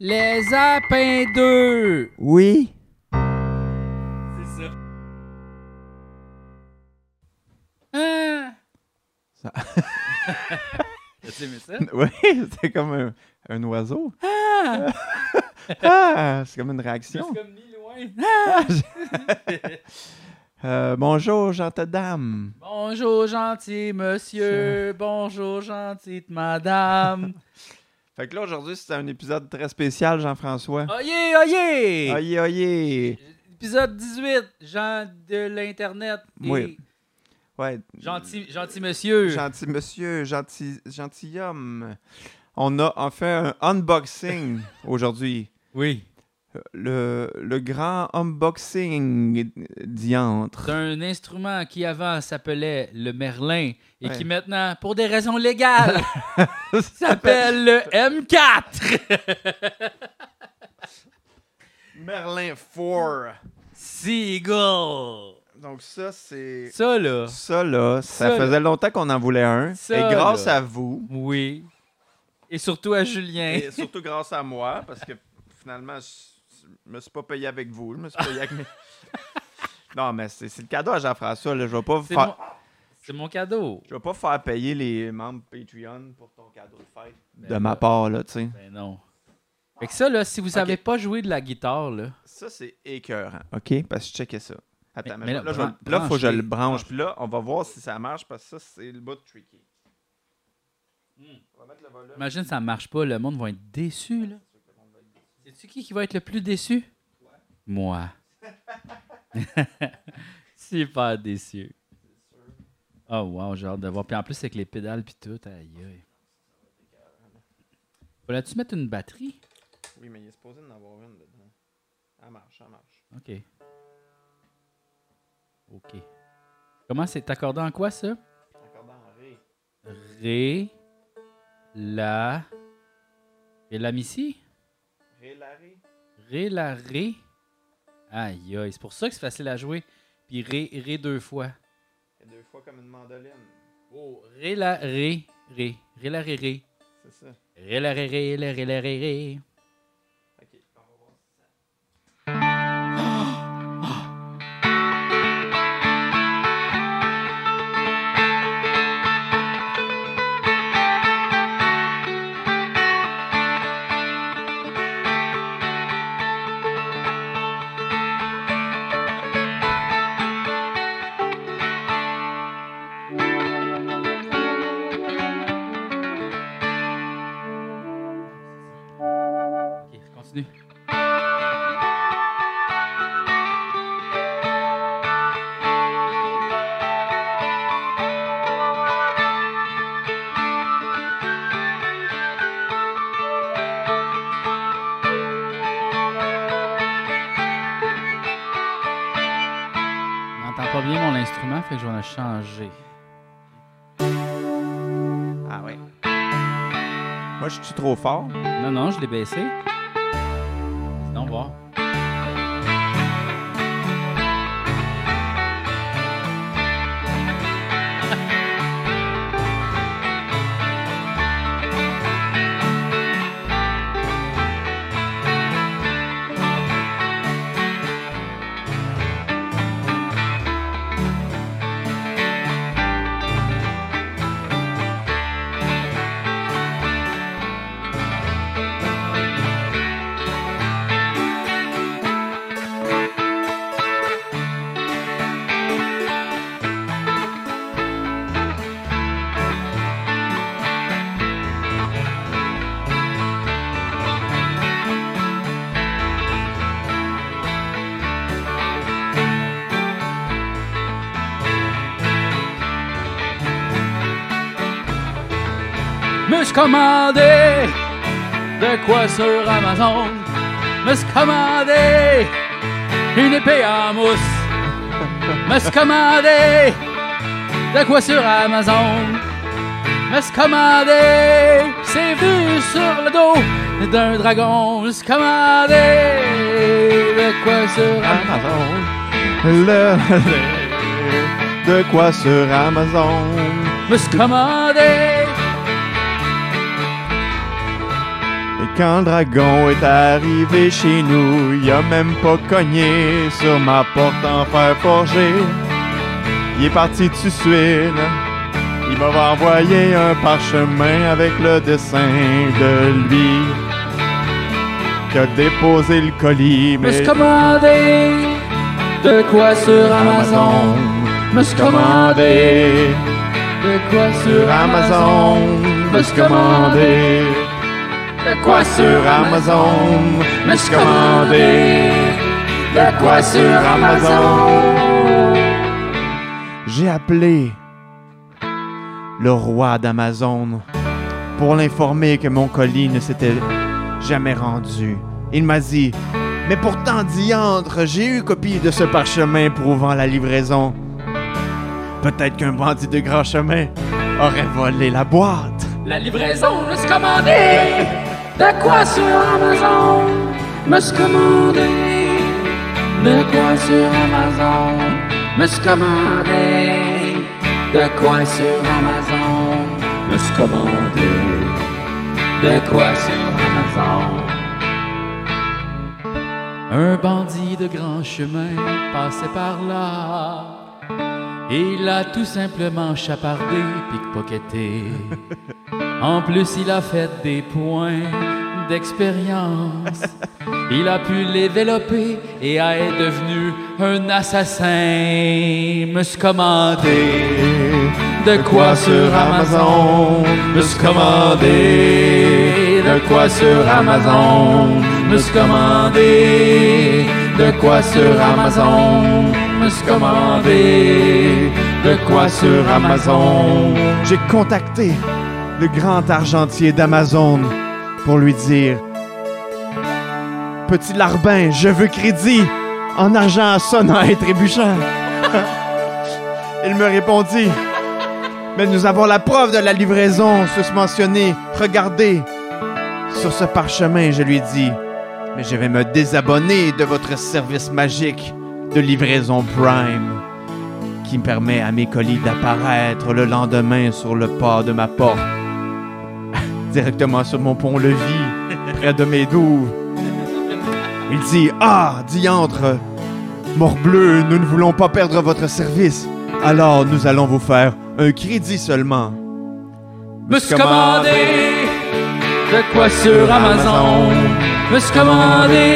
Les Apins 2! Oui. C'est ça. Ah! Ça- T'as aimé ça? Oui, c'est comme un, un oiseau. Ah! Ah, c'est comme une réaction. suis comme mis loin. Euh, bonjour, gentille dame. Bonjour, gentil monsieur. Bonjour, gentille madame. Fait que là, aujourd'hui, c'est un épisode très spécial, Jean-François. Oyez, oyez! Aïe, aïe. Épisode 18, gens de l'Internet. et Oui. Ouais. Gentil, gentil monsieur. Gentil monsieur, gentil, gentilhomme. On a en fait un unboxing aujourd'hui. Oui. Le, le grand unboxing diantre. d'un instrument qui avant s'appelait le Merlin et Ouais. qui maintenant, pour des raisons légales, s'appelle le M4. Merlin 4. Seagull. Donc ça, c'est... Ça, là. Ça, là, ça, Ça, faisait longtemps qu'on en voulait un. Ça, et grâce là. à vous, Oui. Et surtout à Julien. et surtout grâce à moi, parce que finalement, je me suis pas payé avec vous, je me suis payé avec mes... non, mais c'est c'est le cadeau à Jean-François, là. Je vais pas C'est faire... mon... c'est mon cadeau. Je vais pas faire payer les membres Patreon pour ton cadeau de fête. Ben de ma part, là, tu sais. Ben non. Fait que ça, là, si vous savez pas jouer de la guitare, là, Ça, c'est écœurant, OK? Parce que je checkais ça. Attends, Mais- mais, mais là, là, je faut que je le branche. Puis là, on va voir si ça marche, parce que ça, c'est le bout tricky. On va mettre le volume. imagine ça marche pas, le monde va être déçu, là. C'est-tu qui qui va être le plus déçu? Moi. Super déçu. Oh wow, j'ai hâte de voir. Puis en plus, avec les pédales puis tout, aïe aïe. Fallait-tu mettre une batterie? Oui, mais il est supposé en avoir une dedans. Ça marche, ça marche. OK. OK. Comment c'est? Accordé en quoi, ça? Encore dans Ré. Ré, La, et la missi? Ré, la Ré. Ré, La, Ré. Aïe aïe, c'est pour ça que c'est facile à jouer. Puis Ré, Ré deux fois. Et deux fois comme une mandoline. Oh, Ré, La, Ré, Ré. Ré, La, Ré, Ré. C'est ça. Ré, La, Non, non, je l'ai baissé. Commandé de quoi sur Amazon. Me suis commandé une épée en mousse. Me suis commandé de quoi sur Amazon. Me suis commandé, c'est vu sur le dos d'un dragon. Me de quoi sur Amazon. Le, de quoi sur Amazon? Me suis quand le dragon est arrivé chez nous, il a même pas cogné sur ma porte en fer forgé. Il est parti tout de suite. Il m'a envoyé un parchemin avec le dessin de lui qui a déposé le colis. Me suis commandé de quoi sur Amazon. Me suis commandé de quoi sur Amazon. Me suis commandé de quoi sur Amazon. Me suis commandé de quoi sur Amazon? J'ai appelé le roi d'Amazon pour l'informer que mon colis ne s'était jamais rendu. Il m'a dit Mais pourtant, diantre, j'ai eu copie de ce parchemin prouvant la livraison. Peut-être qu'un bandit de grand chemin aurait volé la boîte. La livraison, me suis commandé de quoi sur Amazon. Me suis commandé de quoi sur Amazon. Me suis commandé de quoi sur Amazon. Me suis commandé de quoi sur Amazon? Un bandit de grand chemin passait par là. Il a tout simplement chapardé, pickpocketé. En plus, il a fait des points d'expérience. Il a pu l'éveloper et est devenu un assassin. Me suis commandé de quoi sur Amazon. Me suis commandé de quoi sur Amazon. Me suis commandé de quoi sur Amazon. Me suis commandé de quoi sur Amazon. J'ai contacté le grand argentier d'Amazon pour lui dire Petit larbin, je veux crédit en argent sonnant et trébuchant. Il me répondit Mais nous avons la preuve de la livraison susmentionnée. Regardez. Sur ce parchemin, je lui dis Mais je vais me désabonner de votre service magique de livraison Prime qui me permet à mes colis d'apparaître le lendemain sur le pas de ma porte, directement sur mon pont-levis, près de mes douves. Il dit Ah, diantre, morbleu, nous ne voulons pas perdre votre service, alors nous allons vous faire un crédit seulement. Me suis commandé de quoi sur Amazon. Me suis commandé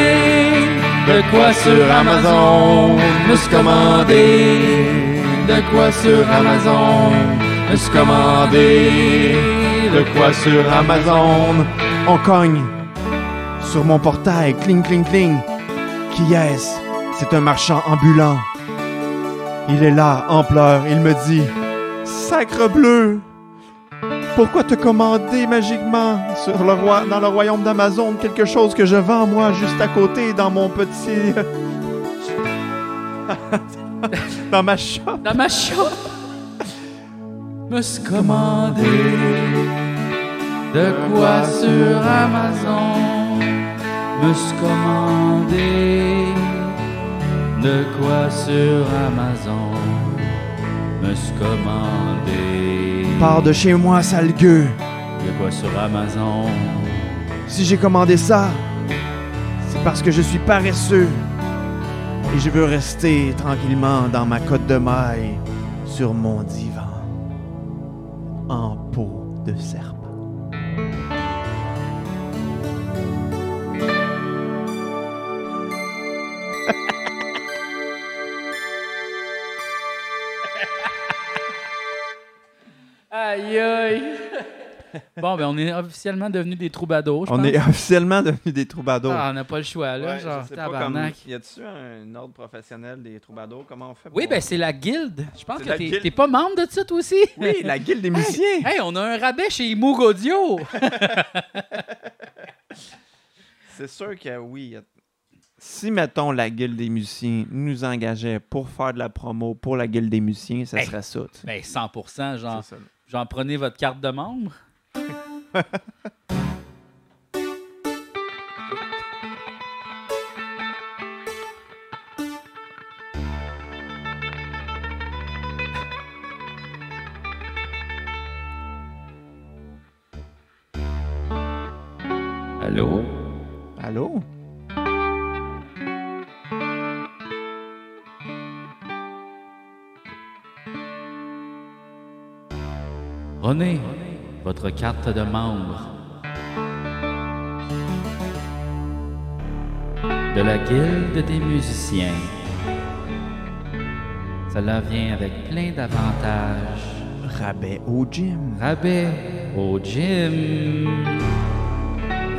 de quoi sur Amazon. Me suis commandé de quoi sur Amazon. Me suis commandé de quoi sur Amazon. On cogne sur mon portail, cling, cling, cling. Qui est-ce? C'est un marchand ambulant. Il est là, en pleurs. Il me dit Sacre bleu, pourquoi te commander magiquement sur le roi, dans le royaume d'Amazon quelque chose que je vends moi juste à côté dans mon petit. dans ma shop? Dans ma shop. Me suis commandé de quoi sur Amazon? Me suis commandé de quoi sur Amazon? Me suis commandé De chez moi, sale gueux. de quoi sur Amazon? Si j'ai commandé ça, c'est parce que je suis paresseux. Et je veux rester tranquillement dans ma côte de maille sur mon divan. En peau de serpent. Bon, ben on est officiellement devenus des troubadours, je On pense. est officiellement devenus des troubadours. Ah, on n'a pas le choix, là, Ouais, je genre, sais pas tabarnak. comme- Y a-tu un ordre professionnel des troubadours? Comment on fait? Oui, ben c'est la guilde. Je pense que t'es pas membre de ça, toi aussi? Oui, la guilde des musiciens. Hey, on a un rabais chez Moog Audio. C'est sûr que oui. y a- Si, mettons, la guilde des musiciens nous engageait pour faire de la promo pour la guilde des musiciens, ça Hey. serait ça. ben 100 genre, genre prenez votre carte de membre. Allô? Allô? René, votre carte de membre. De la guilde des musiciens. Cela vient avec plein d'avantages. Rabais au gym. Rabais au gym.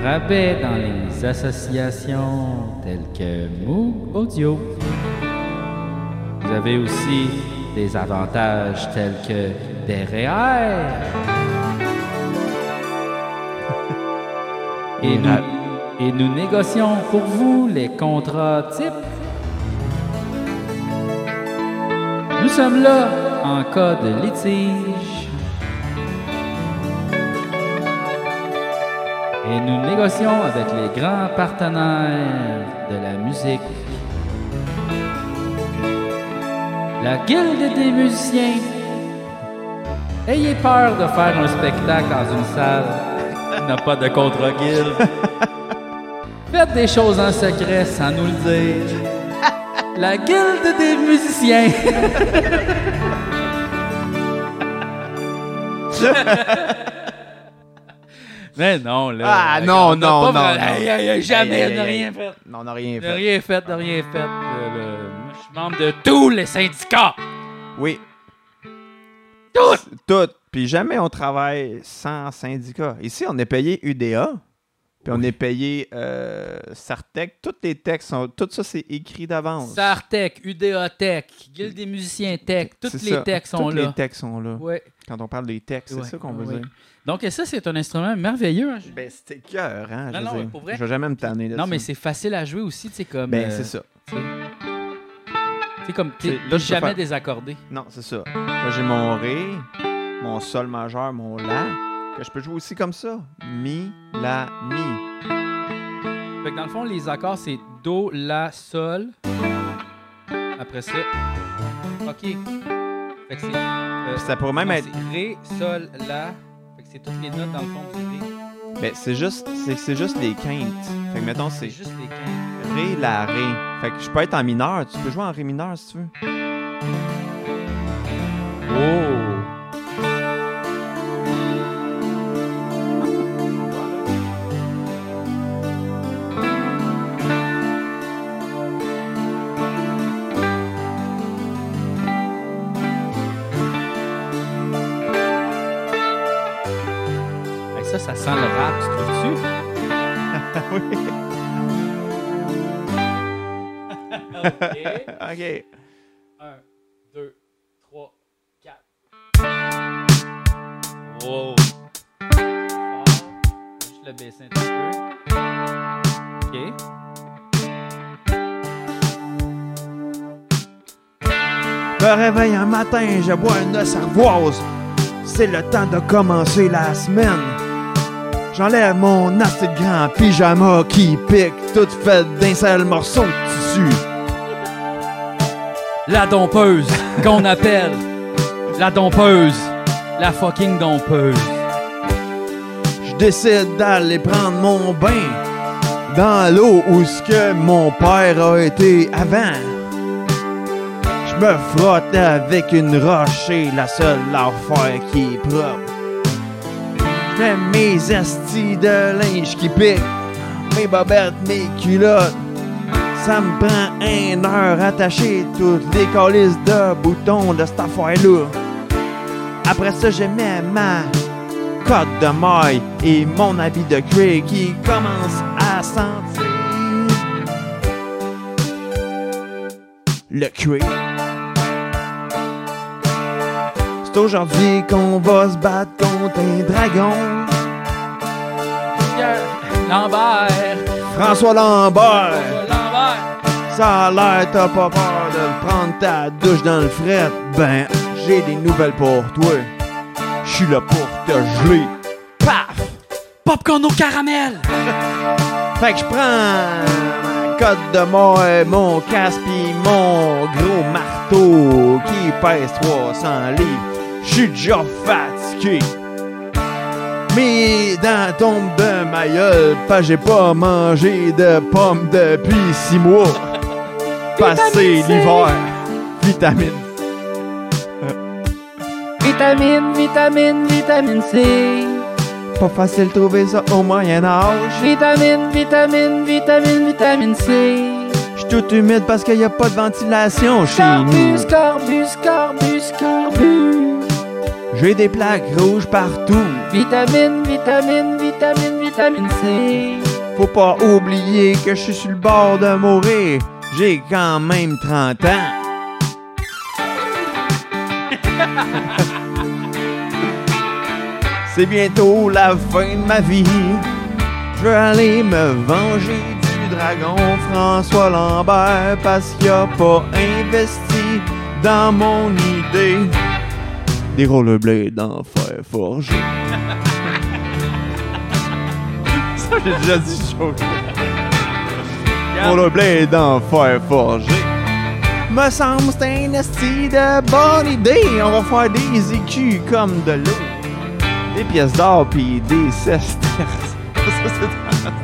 Rabais dans les associations telles que Moog Audio. Vous avez aussi des avantages tels que des REER. Et nous, et nous négocions pour vous les contrats types. Nous sommes là en cas de litige. Et nous négocions avec les grands partenaires de la musique. La Guilde des musiciens. Ayez peur de faire un spectacle dans une salle n'a pas de contrat guilde. Faites des choses en secret sans nous le dire. La Guilde des musiciens. Mais non, là. Ah, non, non, non, non. Aïe, aïe, jamais, aïe. rien fait. Non, on n'a rien De fait. rien fait, de rien fait. Le- le- Moi, je suis membre de tous les syndicats. Oui, Tous! tout. Puis jamais on travaille sans syndicat. Ici, on est payé UDA. Puis on est payé euh, Sartec. Tous les textes sont. Tout ça, c'est écrit d'avance. Sartec, UDA Tech, Guilde des musiciens Tech, tous les ça. textes sont Tous là. les textes sont là. Ouais. Quand on parle des textes, Ouais, c'est ça qu'on veut ouais. dire. Donc, ça, c'est un instrument merveilleux. hein. Ben, c'était cœur, hein? Non, je non, pour vrai. Je vais jamais me tanner là Non, mais c'est facile à jouer aussi, tu sais, comme. Ben, euh, c'est ça. tu. Tu comme. C'est- je peux jamais faire- désaccordé. Non, c'est ça. Là, j'ai mon Ré, mon Sol majeur, mon La. Que je peux jouer aussi comme ça. Mi, La, Mi. Fait que dans le fond, les accords, c'est Do, La, Sol. Après ça. OK. Fait que c'est. euh, ça pourrait même être. Ré, Sol, La. Fait que c'est toutes les notes dans le fond du Ré. Ben, c'est juste, c'est, c'est juste les quintes. Fait que mettons, C'est juste les quintes. Ré, La, Ré. Fait que je peux être en mineur. Tu peux jouer en Ré mineur si tu veux. OK. ok. 1, 2, 3, 4. Wow! Juste le baisser un petit peu. OK. Me réveille un matin, je bois une cervoise. C'est le temps de commencer la semaine. J'enlève mon assez grand pyjama qui pique, tout fait d'un seul morceau de tissu. La dompeuse qu'on appelle la dompeuse. La fucking dompeuse. Je décide d'aller prendre mon bain dans l'eau où ce que mon père a été avant. Je me frotte avec une roche, c'est la seule affaire qui est propre. Mets mes estis de linge qui piquent, mes bobettes, mes culottes. Ça me prend une heure à attacher toutes les calices de boutons de cette affaire-là. Après ça, je mets ma cote de maille et mon habit de cuir qui commence à sentir le cuir. C'est aujourd'hui qu'on va se battre contre un dragon. Pierre Lambert. François Lambert, Lambert. Ça a l'air t'as pas peur de prendre ta douche dans le fret. Ben, j'ai des nouvelles pour toi. Je suis là pour te geler. Paf! Popcorn au caramel. Fait que je prends ma cote de moi, mon casque pis mon gros marteau qui pèse 300 livres. Je suis déjà fatigué. Mes dents tombent de ma gueule, pas j'ai pas mangé de pommes depuis six mois. Passé C. l'hiver, vitamine. Vitamine, vitamine, vitamine C. Pas facile de trouver ça au Moyen Âge. Vitamine, vitamine, vitamine, vitamine C. J'suis tout humide parce qu'il y a pas de ventilation chez nous. Corbus, corbus, corbus, corbus. J'ai des plaques rouges partout. Vitamine, vitamine, vitamine, vitamine C. Faut pas oublier que je suis sur le bord de mourir. J'ai quand même 30 ans. C'est bientôt la fin de ma vie. Je veux aller me venger du dragon François Lambert parce qu'il a pas investi dans mon idée des rollerblades en fer forgé. Ça, j'ai déjà dit chose. Rollerblade en fer forgé. Me semble c'est un esti de bonne idée. On va faire des écus comme de l'eau. Des pièces d'or pis des sesterces.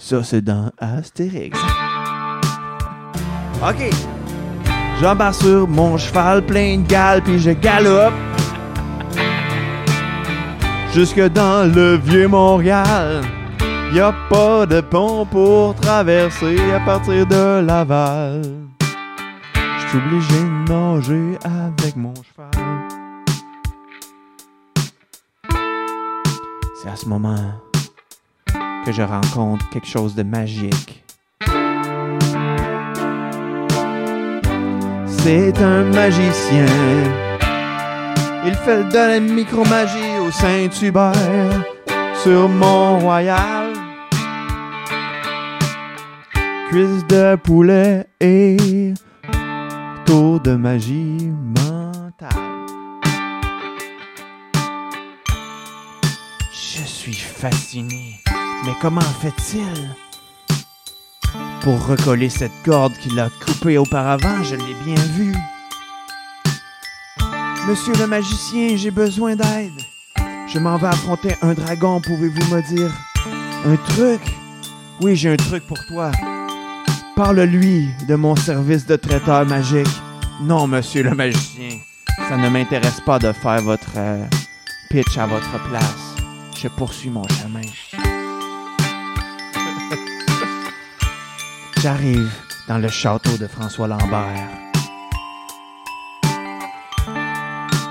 Ça, c'est dans Astérix. Ça, c'est dans Astérix. OK. J'embarque sur mon cheval plein de gales puis je galope. Jusque dans le vieux Montréal. Y a pas de pont pour traverser à partir de Laval. Je suis obligé de nager avec mon cheval. C'est à ce moment que je rencontre quelque chose de magique. C'est un magicien. Il fait de la micromagie au Saint-Hubert sur Mont-Royal. Cuisse de poulet et tour de magie mentale. Je suis fasciné. Mais comment fait-il pour recoller cette corde qu'il a coupée auparavant? Je l'ai bien vu. Monsieur le magicien, j'ai besoin d'aide. Je m'en vais affronter un dragon, pouvez-vous me dire? Un truc? Oui, j'ai un truc pour toi. Parle-lui de mon service de traiteur magique. Non, monsieur le magicien, ça ne m'intéresse pas de faire votre euh, pitch à votre place. Je poursuis mon chemin. J'arrive dans le château de François Lambert.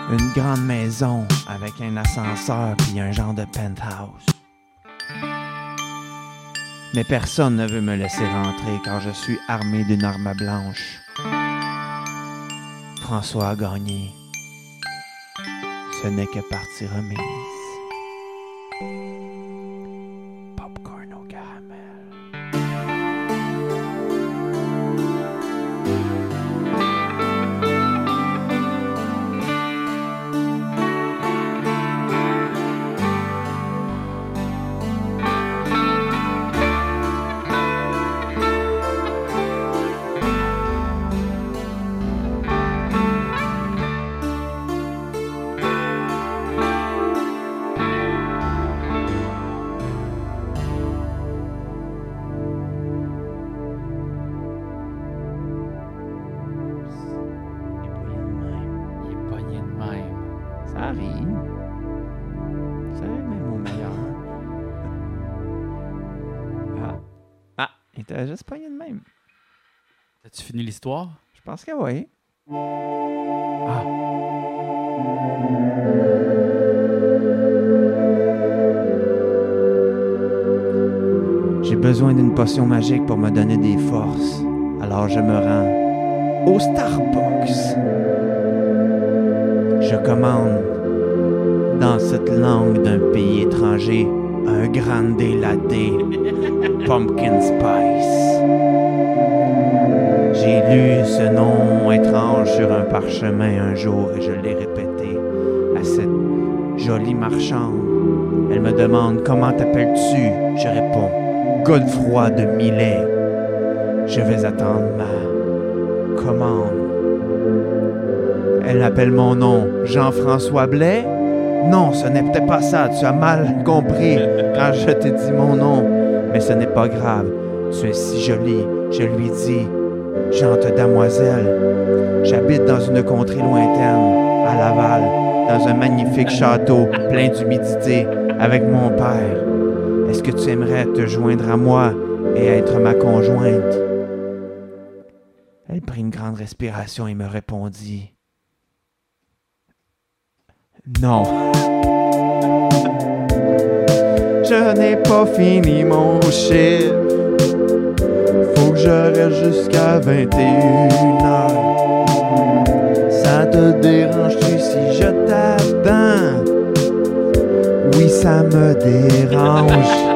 Une grande maison avec un ascenseur puis un genre de penthouse. Mais personne ne veut me laisser rentrer car je suis armé d'une arme blanche. François a gagné. Ce n'est que partie remise. As-tu fini l'histoire? Je pense que oui. Ah. J'ai besoin d'une potion magique pour me donner des forces. Alors je me rends au Starbucks. Je commande dans cette langue d'un pays étranger un grande latte pumpkin spice. Lu ce nom étrange sur un parchemin un jour et je l'ai répété à cette jolie marchande. Elle me demande comment t'appelles-tu? Je réponds Godefroy de Millet. Je vais attendre ma commande. Elle appelle mon nom Jean-François Blais? Non, ce n'est peut-être pas ça. Tu as mal compris quand je t'ai dit mon nom. Mais ce n'est pas grave. Tu es si jolie. Je lui dis, Jante damoiselle, j'habite dans une contrée lointaine, à Laval, dans un magnifique château plein d'humidité avec mon père. Est-ce que tu aimerais te joindre à moi et être ma conjointe? Elle prit une grande respiration et me répondit, Non. Je n'ai pas fini mon chiffre. Reste jusqu'à 21h. Ça te dérange-tu si je t'attends? Oui, ça me dérange.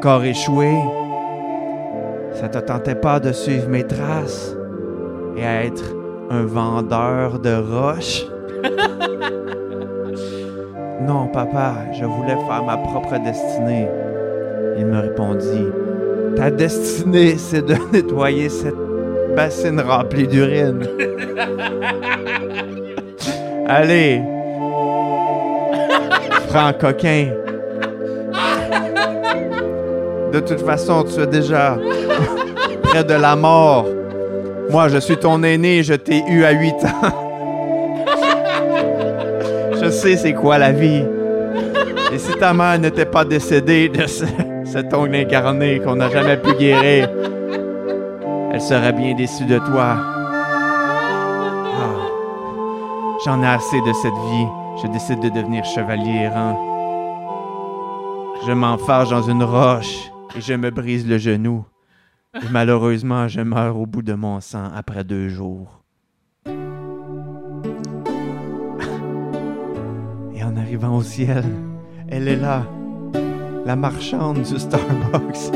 Encore échoué, ça te tentait pas de suivre mes traces et être un vendeur de roches? non, papa, je voulais faire ma propre destinée. Il me répondit, ta destinée, c'est de nettoyer cette bassine remplie d'urine. Allez, franc coquin. De toute façon, tu es déjà près de la mort. Moi, je suis ton aîné, je t'ai eu à 8 ans. Je sais c'est quoi la vie. Et si ta mère n'était pas décédée de ce- cet ongle incarné qu'on n'a jamais pu guérir, elle serait bien déçue de toi. Ah. J'en ai assez de cette vie. Je décide de devenir chevalier errant. Je m'enfarge dans une roche et je me brise le genou. Et malheureusement, je meurs au bout de mon sang après deux jours. Et en arrivant au ciel, elle est là, la marchande du Starbucks.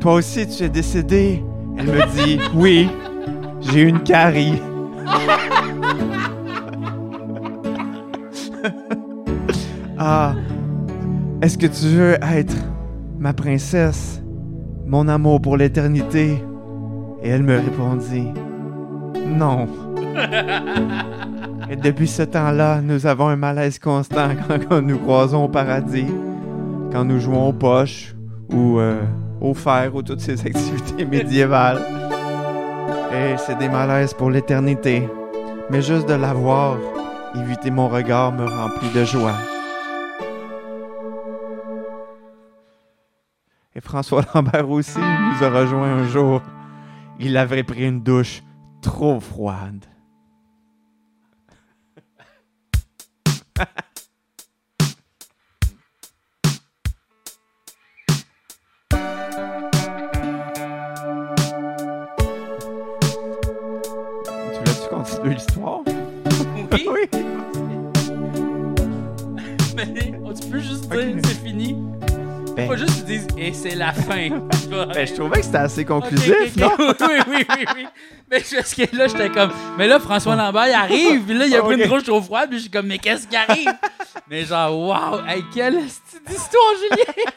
Toi aussi, tu es décédé? Elle me dit, oui, j'ai une carie. ah, est-ce que tu veux être ma princesse, mon amour pour l'éternité? Et elle me répondit, non. Et depuis ce temps-là, nous avons un malaise constant quand, nous croisons au paradis, quand nous jouons aux poches ou euh, au fer ou toutes ces activités médiévales. Et c'est des malaises pour l'éternité. Mais juste de la voir, éviter mon regard me remplit de joie. Et François Lambert aussi nous a rejoint un jour. Il avait pris une douche trop froide. Tu voulais-tu continuer l'histoire? Pas juste dire et c'est la fin. ben, je trouvais que c'était assez conclusif, non? Oui, oui, oui, oui. Mais parce que là, j'étais comme. Mais là, François Lambert, il arrive, puis là, il a pris Ok. une grosse trop froide, puis je suis comme, mais qu'est-ce qui arrive? mais genre, waouh, hey, quelle histoire, Julien!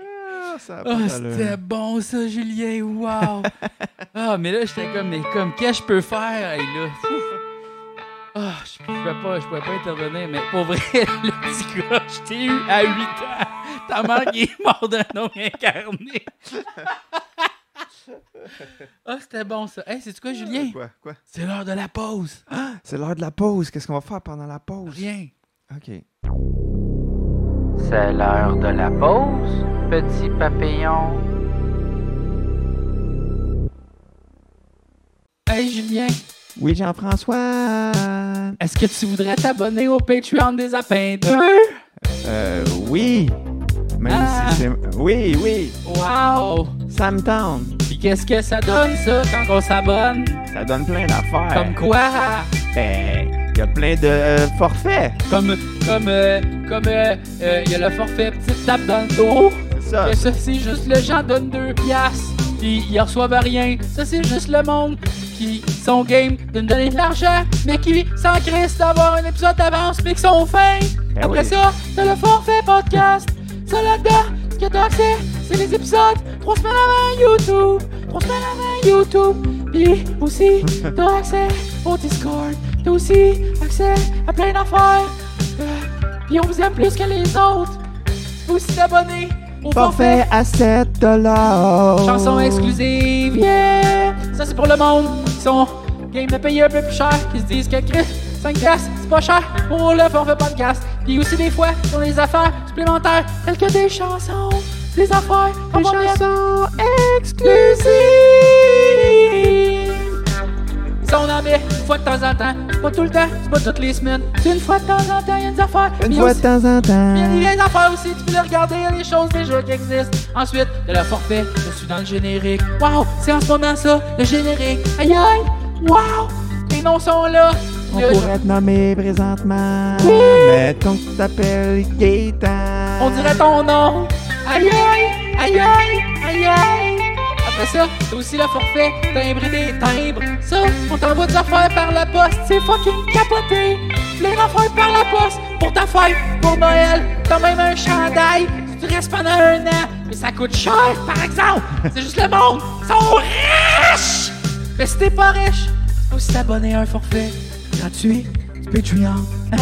Ah, Oh, c'était bon, ça, Julien, wow! ah, mais là, j'étais comme, mais comme, qu'est-ce que je peux faire? Là, Ah, je pouvais pas, je pouvais pas intervenir, mais pour vrai, le petit gars, je t'ai eu à 8 ans. Ta mère qui est morte d'un homme incarné. Ah, c'était bon, ça. Hey, c'est quoi, Julien? Quoi? Quoi? C'est l'heure de la pause. C'est l'heure de la pause. Qu'est-ce qu'on va faire pendant la pause? Rien. OK. C'est l'heure de la pause, petit papillon. Hey, Julien, Oui, Jean-François. est-ce que tu voudrais t'abonner au Patreon des Apins 2? Euh, oui. Même Ah. si c'est... Oui, oui. Wow! Ça me tente. Puis qu'est-ce que ça donne, ça, quand on s'abonne? Ça donne plein d'affaires. Comme quoi? Ben, il y a plein de euh, forfaits. Comme, comme, euh, comme, euh, euh, il y a le forfait petite tape dans le dos. C'est ça. Que ça, c'est juste le gens donnent deux piastres. Puis ils reçoivent rien. Ça, c'est juste le monde qui sont game de nous donner de l'argent, mais qui s'en crissent d'avoir un épisode d'avance, mais qui sont fins. Ben Après oui. ça, t'as le forfait podcast. Ça, là-dedans, ce que t'as accès, c'est les épisodes trois semaines avant YouTube. Trois semaines avant YouTube. Puis aussi, t'as accès au Discord. T'as aussi accès à plein d'affaires. Euh, Puis on vous aime plus que les autres. Peux aussi t'abonner au forfait. Forfait à 7 dollars. Chanson exclusive, yeah! Ça, c'est pour le monde qui sont game de payer un peu plus cher, qui se disent que Chris, 5 piastres, c'est pas cher pour le forfait podcast. Puis aussi, des fois, sur les affaires supplémentaires, telles que des chansons, des affaires, des chansons exclusives. Ça, on en met une fois de temps en temps. C'est pas tout le temps, c'est pas toutes les semaines. C'est une fois de temps en temps, il y a des affaires. Une fois de temps en il y a temps. des affaires aussi, tu peux les regarder, il y a des choses déjà qui existent. Ensuite, de la forfait, je suis dans le générique. Waouh, c'est en ce moment ça, le générique. Aïe aïe, waouh, les noms sont là. On Le- pourrait te nommer présentement. Oui. Mettons que tu t'appelles Gaëtan. on dirait ton nom. Aïe aïe, aïe aïe, aïe aïe. Après ça, t'as aussi le forfait, timbre des timbres. Ça, on t'envoie des affaires par la poste, c'est fucking capoté. Plein d'affaires par la poste, pour ta fête, pour Noël. T'as même un chandail, tu restes pendant un an. Mais ça coûte cher, par exemple. C'est juste le monde, ils sont riches. Mais si t'es pas riche, tu peux aussi t'abonner à un forfait gratuit Patreon. Hein?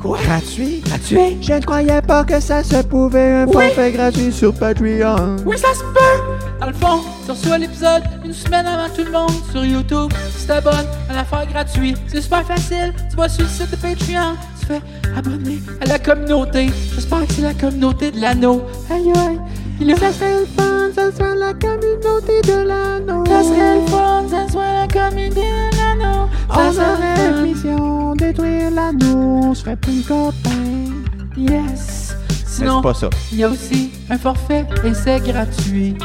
Quoi? Gratuit? Gratuit? Je ne croyais pas que ça se pouvait un Oui. forfait gratuit sur Patreon. Oui, ça se peut! Dans le fond, tu reçois l'épisode une semaine avant tout le monde sur YouTube. Tu t'abonnes à l'affaire gratuite. C'est super facile. Tu vas sur le site de Patreon. Tu fais abonner à la communauté. J'espère que c'est la communauté de l'anneau. Aïe aïe. Là, ça serait le fun, ça serait la communauté de l'anneau. Ça serait le fun, ça serait la communauté de l'anneau. Ça On serait aurait mission détruire l'anneau, on serait plus copains. Yes. Sinon, c'est pas ça. il y a aussi un forfait et c'est gratuit.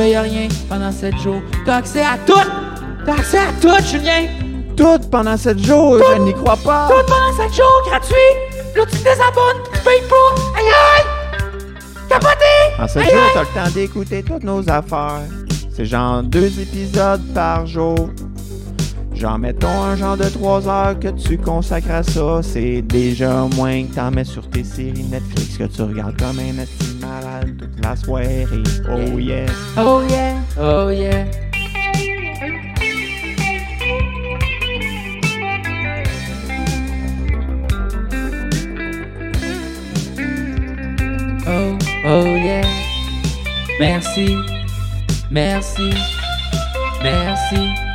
Payes rien pendant 7 jours. T'as accès à tout! T'as accès à tout, Julien! Tout pendant 7 jours, je n'y crois pas. Tout pendant 7 jours, gratuit! Là, tu te désabonnes, tu payes pas! Aïe aïe! Capoté! En 7 Aïe, jours, t'as le temps d'écouter toutes nos affaires. C'est genre deux épisodes par jour. Genre, mettons un genre de 3 heures que tu consacres à ça. C'est déjà moins que t'en mets sur tes séries Netflix que tu regardes comme un esti malade toute la soirée. Oh yeah. Oh yeah! Oh yeah! Oh, oh yeah! Merci, merci, merci.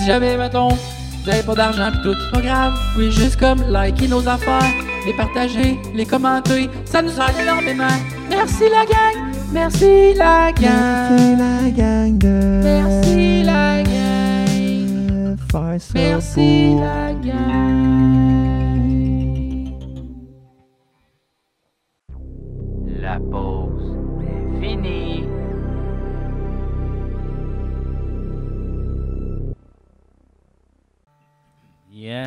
Si jamais, mettons, vous n'avez pas d'argent pis tout, c'est pas grave. Pouvez juste comme liker nos affaires, les partager, les commenter. Ça nous aide énormément. Merci la gang! Merci la gang! Merci la gang de. Merci la gang. Faire ça Merci pour- la gang. La pause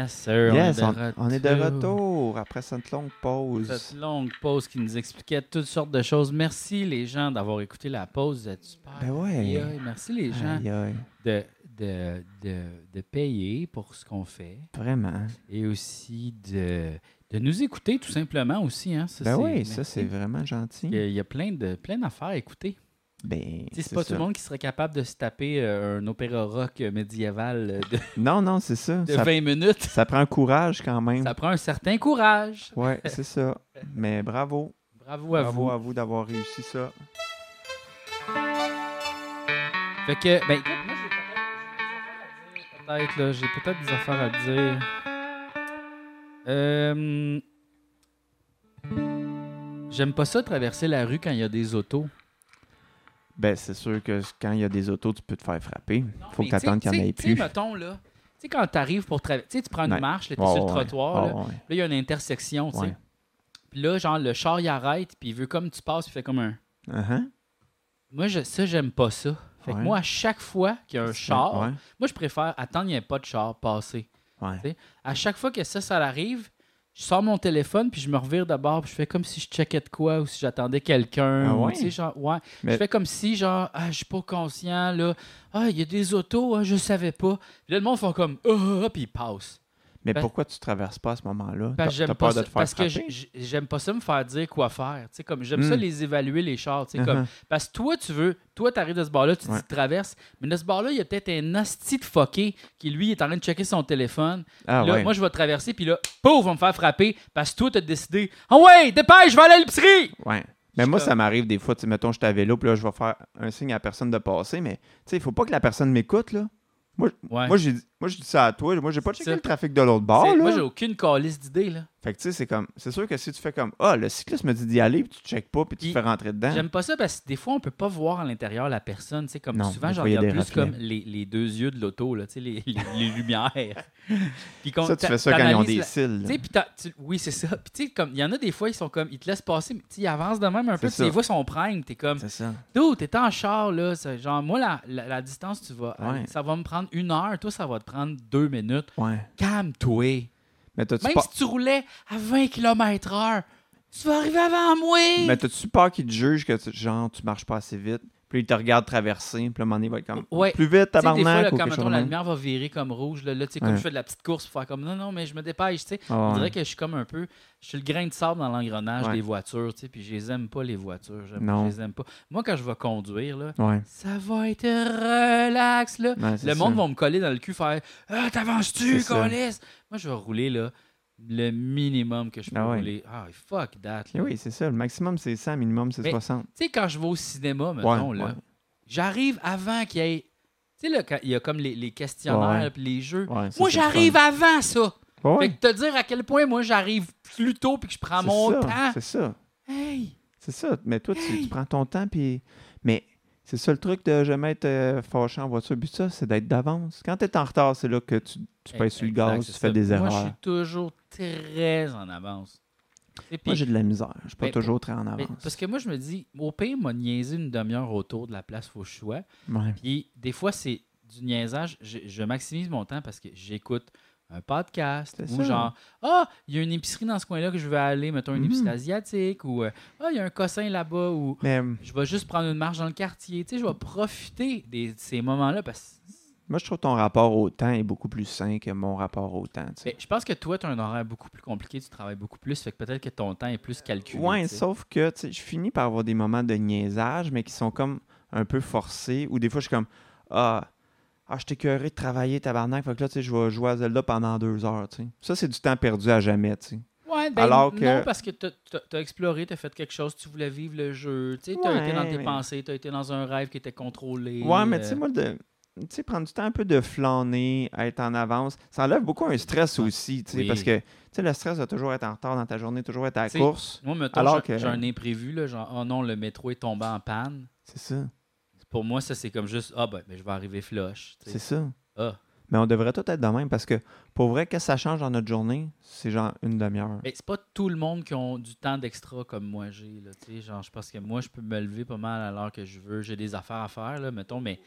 Yes, sir. Yes, on, est de on est de retour après cette longue pause. Cette longue pause qui nous expliquait toutes sortes de choses. Merci les gens d'avoir écouté la pause. Vous êtes super. Ben ouais. Aïe, aïe. Merci les gens Aïe, de, de, de, de payer pour ce qu'on fait Vraiment. et aussi de, de nous écouter tout simplement aussi. Hein. Ça, Ben oui, ça c'est vraiment gentil. Il y a, il y a plein de plein d'affaires à écouter. Ben, C'est pas ça. tout le monde qui serait capable de se taper euh, un opéra rock médiéval de, Non, non, c'est ça. de Ça, 20 minutes. ça prend courage quand même. Ça prend un certain courage. Ouais, c'est ça. Mais bravo. Bravo à bravo vous. à vous d'avoir réussi ça. Fait que, ben, écoute, moi, j'ai peut-être- j'ai des affaires à dire, peut-être, là. J'ai peut-être des affaires à dire. Euh... J'aime pas ça traverser la rue quand il y a des autos. Ben, c'est sûr que quand il y a des autos, tu peux te faire frapper. Faut que tu sais- qu'il y en ait tu plus. mettons, là, tu sais, quand t'arrives pour traverser, tu sais, tu prends une Ouais. marche, là, t'es Ouais, sur le ouais, trottoir, ouais, là. ouais. Il y a une intersection, tu sais. Puis là, genre, le char, il arrête, puis il veut comme tu passes, il fait comme un... Uh-huh. Moi, je, ça, j'aime pas ça. Fait que moi, à chaque fois qu'il y a un char, moi, je préfère attendre qu'il n'y ait pas de char passer. À chaque fois que ça, ça arrive, je sors mon téléphone, puis je me revire d'abord, puis je fais comme si je checkais de quoi ou si j'attendais quelqu'un. Ah ouais? tu sais, genre, ouais. Mais- Je fais comme si, genre, ah, je suis pas conscient, là. Ah, il y a des autos, ah, je savais pas. Puis là, le monde fait comme, ah, ah, ah, puis ils passent. Mais Ben- pourquoi tu traverses pas à ce moment-là? Parce T'as- que j'aime t'as pas peur ça, de te faire parce que j'aime pas ça me faire dire quoi faire. Tu comme j'aime ça Mm. les évaluer les chars. tu comme, Uh-huh. parce que toi, tu veux, toi, t'arrives de ce bar-là, tu, Ouais. tu traverses, mais de ce bar-là, il y a peut-être un hostie de fucké qui, lui, est en train de checker son téléphone. Ah là, ouais. moi, je vais traverser, puis là, pouf, va me faire frapper parce que toi, t'as décidé, ah ouais, dépêche, je vais aller à l'épicerie! Ouais. Mais moi, ça m'arrive des fois, tu sais, mettons, je suis à vélo, puis là, je vais faire un signe à la personne de passer, mais tu sais, il faut pas que la personne m'écoute, là. Moi, Ouais. moi, j'ai, moi, je dis ça à toi. Moi, j'ai pas checké le trafic de l'autre bord, là. moi, j'ai aucune calice d'idée, là. Fait que, tu sais, c'est comme, c'est sûr que si tu fais comme, ah, le cycliste me dit d'y aller, puis tu checkes pas, puis tu te fais rentrer dedans. J'aime pas ça parce que des fois, on peut pas voir à l'intérieur la personne. Tu sais, comme Non, souvent, des je fois, il y a regarde plus reflets. comme les, les deux yeux de l'auto, là, tu sais, les, les, les lumières. Puis qu'on- Ça, tu fais ça quand ils ont des cils. Puis tu- oui, c'est ça. Puis tu sais, comme il y en a des fois, ils sont comme, ils te laissent passer, mais ils avancent de même un peu, tu les vois son prime, t'es comme, C'est ça. T'es en char, là. Genre, moi, la, distance, tu vas. Ça va me prendre une heure. Toi, ça va te prendre deux minutes. Ouais. Calme-toi. Même peur, si tu roulais à 20 km/h, tu vas arriver avant moi. mais t'as-tu peur qu'ils te jugent que, genre, tu marches pas assez vite? Puis ils te regardent traverser, puis à un moment donné, il va être comme, Ouais. plus vite, Tu sais, des fois, tabarnak, là, ou quand mettons, la lumière va virer comme rouge, là, là, tu sais, comme Ouais. je fais de la petite course pour faire comme non, non, mais je me dépêche, tu sais. Ah, On ouais. dirait que je suis comme un peu. Je suis le grain de sable dans l'engrenage des voitures, tu sais, puis je les aime pas, les voitures. Je les aime pas. Moi, quand je vais conduire, là, ça va être relax, là. Le ça. monde va me coller dans le cul, faire Ah, t'avances-tu. Colis? Moi, je vais rouler là, le minimum que je peux Ah ouais. rouler. Ah, fuck that. Eh là. oui, c'est ça. Le maximum, c'est 100, minimum, c'est Mais- 60. Tu sais, quand je vais au cinéma, mettons, Ouais, là, ouais. j'arrive avant qu'il y ait. Tu sais, il y a comme les, les questionnaires puis les jeux. Moi, le j'arrive avant ça. Fait que te dire à quel point moi, j'arrive plus tôt puis que je prends mon ça, temps. C'est ça. Hey! C'est ça. Mais toi, tu, Hey! tu prends ton temps, puis. Mais c'est ça le truc de jamais être euh, fâché en voiture. But ça, c'est d'être d'avance. Quand t'es en retard, c'est là que tu, tu pèses sur le gaz, tu fais ça. des Moi, erreurs. je suis toujours très en avance. Moi, j'ai de la misère. Je suis pas Ben, toujours très en avance. parce que moi, je me dis, au pire, m'a niaisé une demi-heure autour de la place je sois. Ouais. Puis des fois, c'est du niaisage. Je, je maximise mon temps parce que j'écoute un podcast ou ça. genre ah il y a une épicerie dans ce coin-là que je vais aller mettons une Mhm. épicerie asiatique ou euh, ah il y a un cossin là-bas ou je vais juste prendre une marche dans le quartier tu sais je vais profiter de ces moments-là parce que moi, je trouve ton rapport au temps est beaucoup plus sain que mon rapport au temps. tu sais. ben, je pense que toi tu as un horaire beaucoup plus compliqué tu travailles beaucoup plus fait que peut-être que ton temps est plus calculé sais. sauf que je finis par avoir des moments de niaisage, mais qui sont comme un peu forcés. Ou des fois, je suis comme Ah, ah je t'ai de travailler, tabarnak. Fait que là, tu sais, je vais jouer à Zelda pendant deux heures. tu sais. Ça, c'est du temps perdu à jamais. tu sais. Ouais, ben, Alors que- non, parce que tu as, exploré, tu as fait quelque chose, tu voulais vivre le jeu, tu as Ouais, été dans tes mais- pensées, tu as été dans un rêve qui était contrôlé. Ouais, mais euh, tu sais, moi, de. Tu sais, prendre du temps un peu de flâner, être en avance, ça enlève beaucoup un stress Ouais. aussi, tu sais, Oui. parce que, tu sais, le stress de toujours être en retard dans ta journée, toujours être à la course, Moi, mettons, Alors j'ai que- j'ai un imprévu, là, genre, oh non, le métro est tombé en panne. c'est ça, Pour moi, ça, c'est comme juste, ah ben, ben, je vais arriver flush. c'est ça. Ah. Mais on devrait tout être de même, parce que, pour vrai, qu'est-ce que ça change dans notre journée? C'est genre une demi-heure. Mais c'est pas tout le monde qui ont du temps d'extra comme moi j'ai. là, tu sais, Genre, je pense que moi, je peux me lever pas mal à l'heure que je veux. J'ai des affaires à faire, là, mettons, mais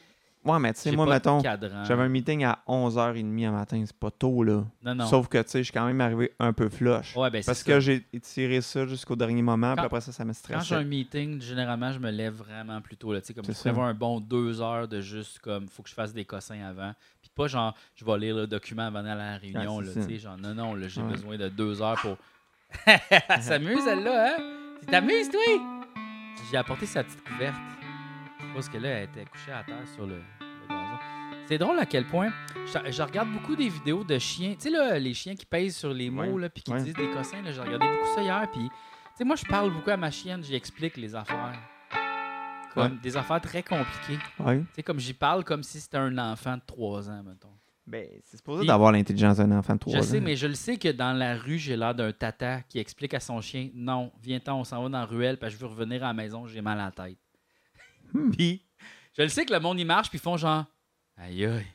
Ouais, mais tu sais, moi, mettons, j'avais un meeting à 11h30 un matin, c'est pas tôt, là. Non, non. Sauf que, tu sais, je suis quand même arrivé un peu flush. ouais, ben, parce que j'ai étiré ça jusqu'au dernier moment, puis après ça, ça me Quand j'ai un stressait. meeting, généralement, je me lève vraiment plus tôt. Là, tu sais, comme je prévois un bon deux heures de juste comme faut que je fasse des cossins avant. Puis pas genre je vais lire le document avant d'aller à la réunion. Ouais, là, tu sais, genre non, non, là, j'ai Ouais. besoin de deux heures pour. Elle s'amuse, elle-là, hein? Tu t'amuses, toi? J'ai apporté sa petite couverte. Parce que là, elle était couchée à terre sur le, le. C'est drôle à quel point. Je, je regarde beaucoup des vidéos de chiens. Tu sais, là, les chiens qui pèsent sur les mots, là, puis qui disent des cossins. J'ai regardé beaucoup ça hier. Puis, tu sais, moi, je parle beaucoup à ma chienne. J'y explique les affaires. Comme Ouais. des affaires très compliquées. Ouais. Tu sais, comme j'y parle comme si c'était un enfant de 3 ans, mettons. Ben, c'est supposé d'avoir l'intelligence d'un enfant de 3 Je ans. sais, mais je le sais que dans la rue, j'ai l'air d'un tata qui explique à son chien Non, viens-t'en, on s'en va dans la ruelle, parce que je veux revenir à la maison, j'ai mal à la tête. Hmm. Puis, je le sais que le monde y marche, puis ils font genre Aïe aïe,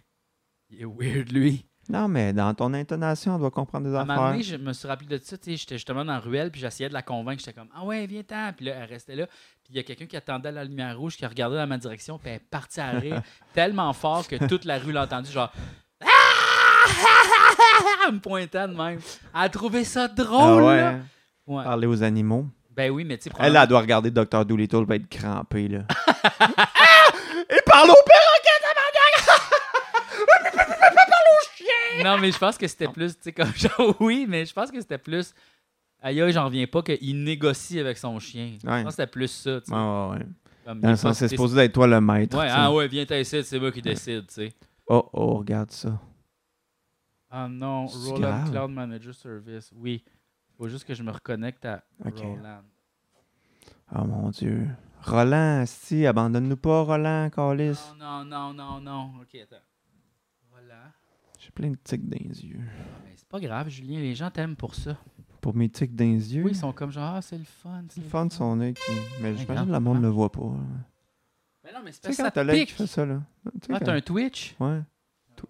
il est weird lui. Non, mais dans ton intonation, on doit comprendre des À un moment affaires. donné, je me suis rappelé de ça. tu sais, J'étais justement dans la ruelle, puis j'essayais de la convaincre. J'étais comme Ah ouais, viens-t'en. Puis là, elle restait là. Puis il y a quelqu'un qui attendait à la lumière rouge, qui a regardé dans ma direction, puis elle est partie à rire tellement fort que toute la rue l'a entendu. Genre Ah! Me pointant de même. Elle a trouvé ça Ah drôle. ouais, là. hein? Ouais. Parler aux animaux. Ben oui, mais tu sais, Elle, probablement- elle doit regarder Dr. Doolittle, va être crampée, là. Ah! Il parle au Non, mais je pense que c'était plus, tu sais, comme genre, oui, mais je pense que c'était plus. Aïe, j'en reviens pas qu'il négocie avec son chien. Je pense que c'était plus ça, tu sais. Ouais, ouais, ouais. Comme, il Dans le sens, c'est supposé être toi le maître. Ouais, ah ouais, viens t'essayer, c'est moi qui décide, tu sais. Oh, oh, regarde ça. Ah non, Roland. Cloud Manager Service. Oui. Faut juste que je me reconnecte à Ok. Roland. Oh mon Dieu. Roland, si, abandonne-nous pas, Roland, Calis. Non, non, non, non, non. Ok, attends. Voilà. J'ai plein de tics dans les yeux. Mais c'est pas grave, Julien, les gens t'aiment pour ça. Pour mes tics dans les yeux? Oui, ils sont comme genre, ah, c'est le fun. C'est le fun de son œil qui. Mais j'imagine que le monde ne le voit pas. Mais non, mais c'est Tu sais, quand ça t'as l'œil qui fait ça, là? Tu Ah, t'as un Twitch? Ouais. Tout-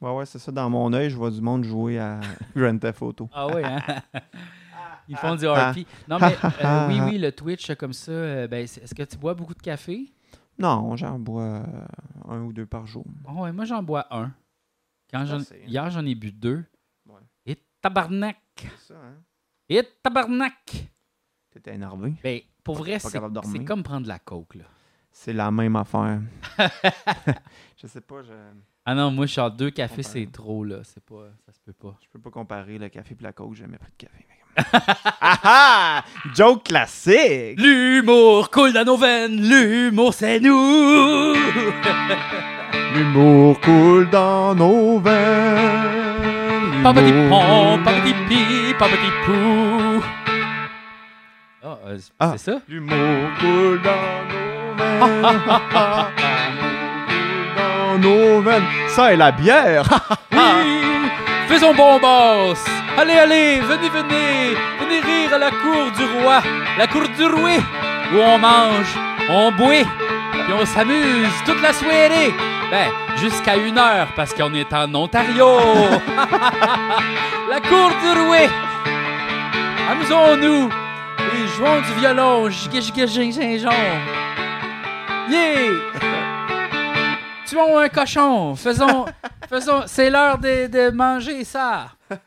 Ouais, ouais, c'est ça. Dans mon œil, je vois du monde jouer à Grand Theft Auto. Ah oui, hein? Ils font du Ah. RP. Non, mais euh, oui, oui, le Twitch, comme ça, euh, ben, est-ce que tu bois beaucoup de café? Non, j'en bois euh, un ou deux par jour. Ah ouais, moi, j'en bois un. Quand Assez. Hier, j'en ai bu deux. Ouais. Et tabarnak! Ça, hein? Et tabarnak! T'étais énervé. Ben, pour vrai, c'est comme prendre de la coke, là. C'est la même affaire. je sais pas, je, Ah non, moi, je suis en deux cafés, c'est trop, là. C'est pas... Ça se peut pas. je peux pas comparer le café et la coke, j'ai jamais pris de café. ah ah! Joke classique! L'humour coule dans nos veines, l'humour, c'est nous! L'humour coule dans nos veines. L'humour pom, coule papati dans- pi, papati pou. Ah, euh, c'est Ah. c'est ça? L'humour coule dans nos veines. Dans nos veines. Ça et la bière. Oui! Faisons bon boss! Allez, allez, venez, venez! Venez rire à la cour du roi, la cour du roi, où on mange, on boit, puis on s'amuse toute la soirée. Ben, jusqu'à une heure, parce qu'on est en Ontario. la cour du roi. Amusons-nous et jouons du violon, gin Yeah! Tuons un cochon, faisons, faisons, c'est l'heure de, de manger ça. aïe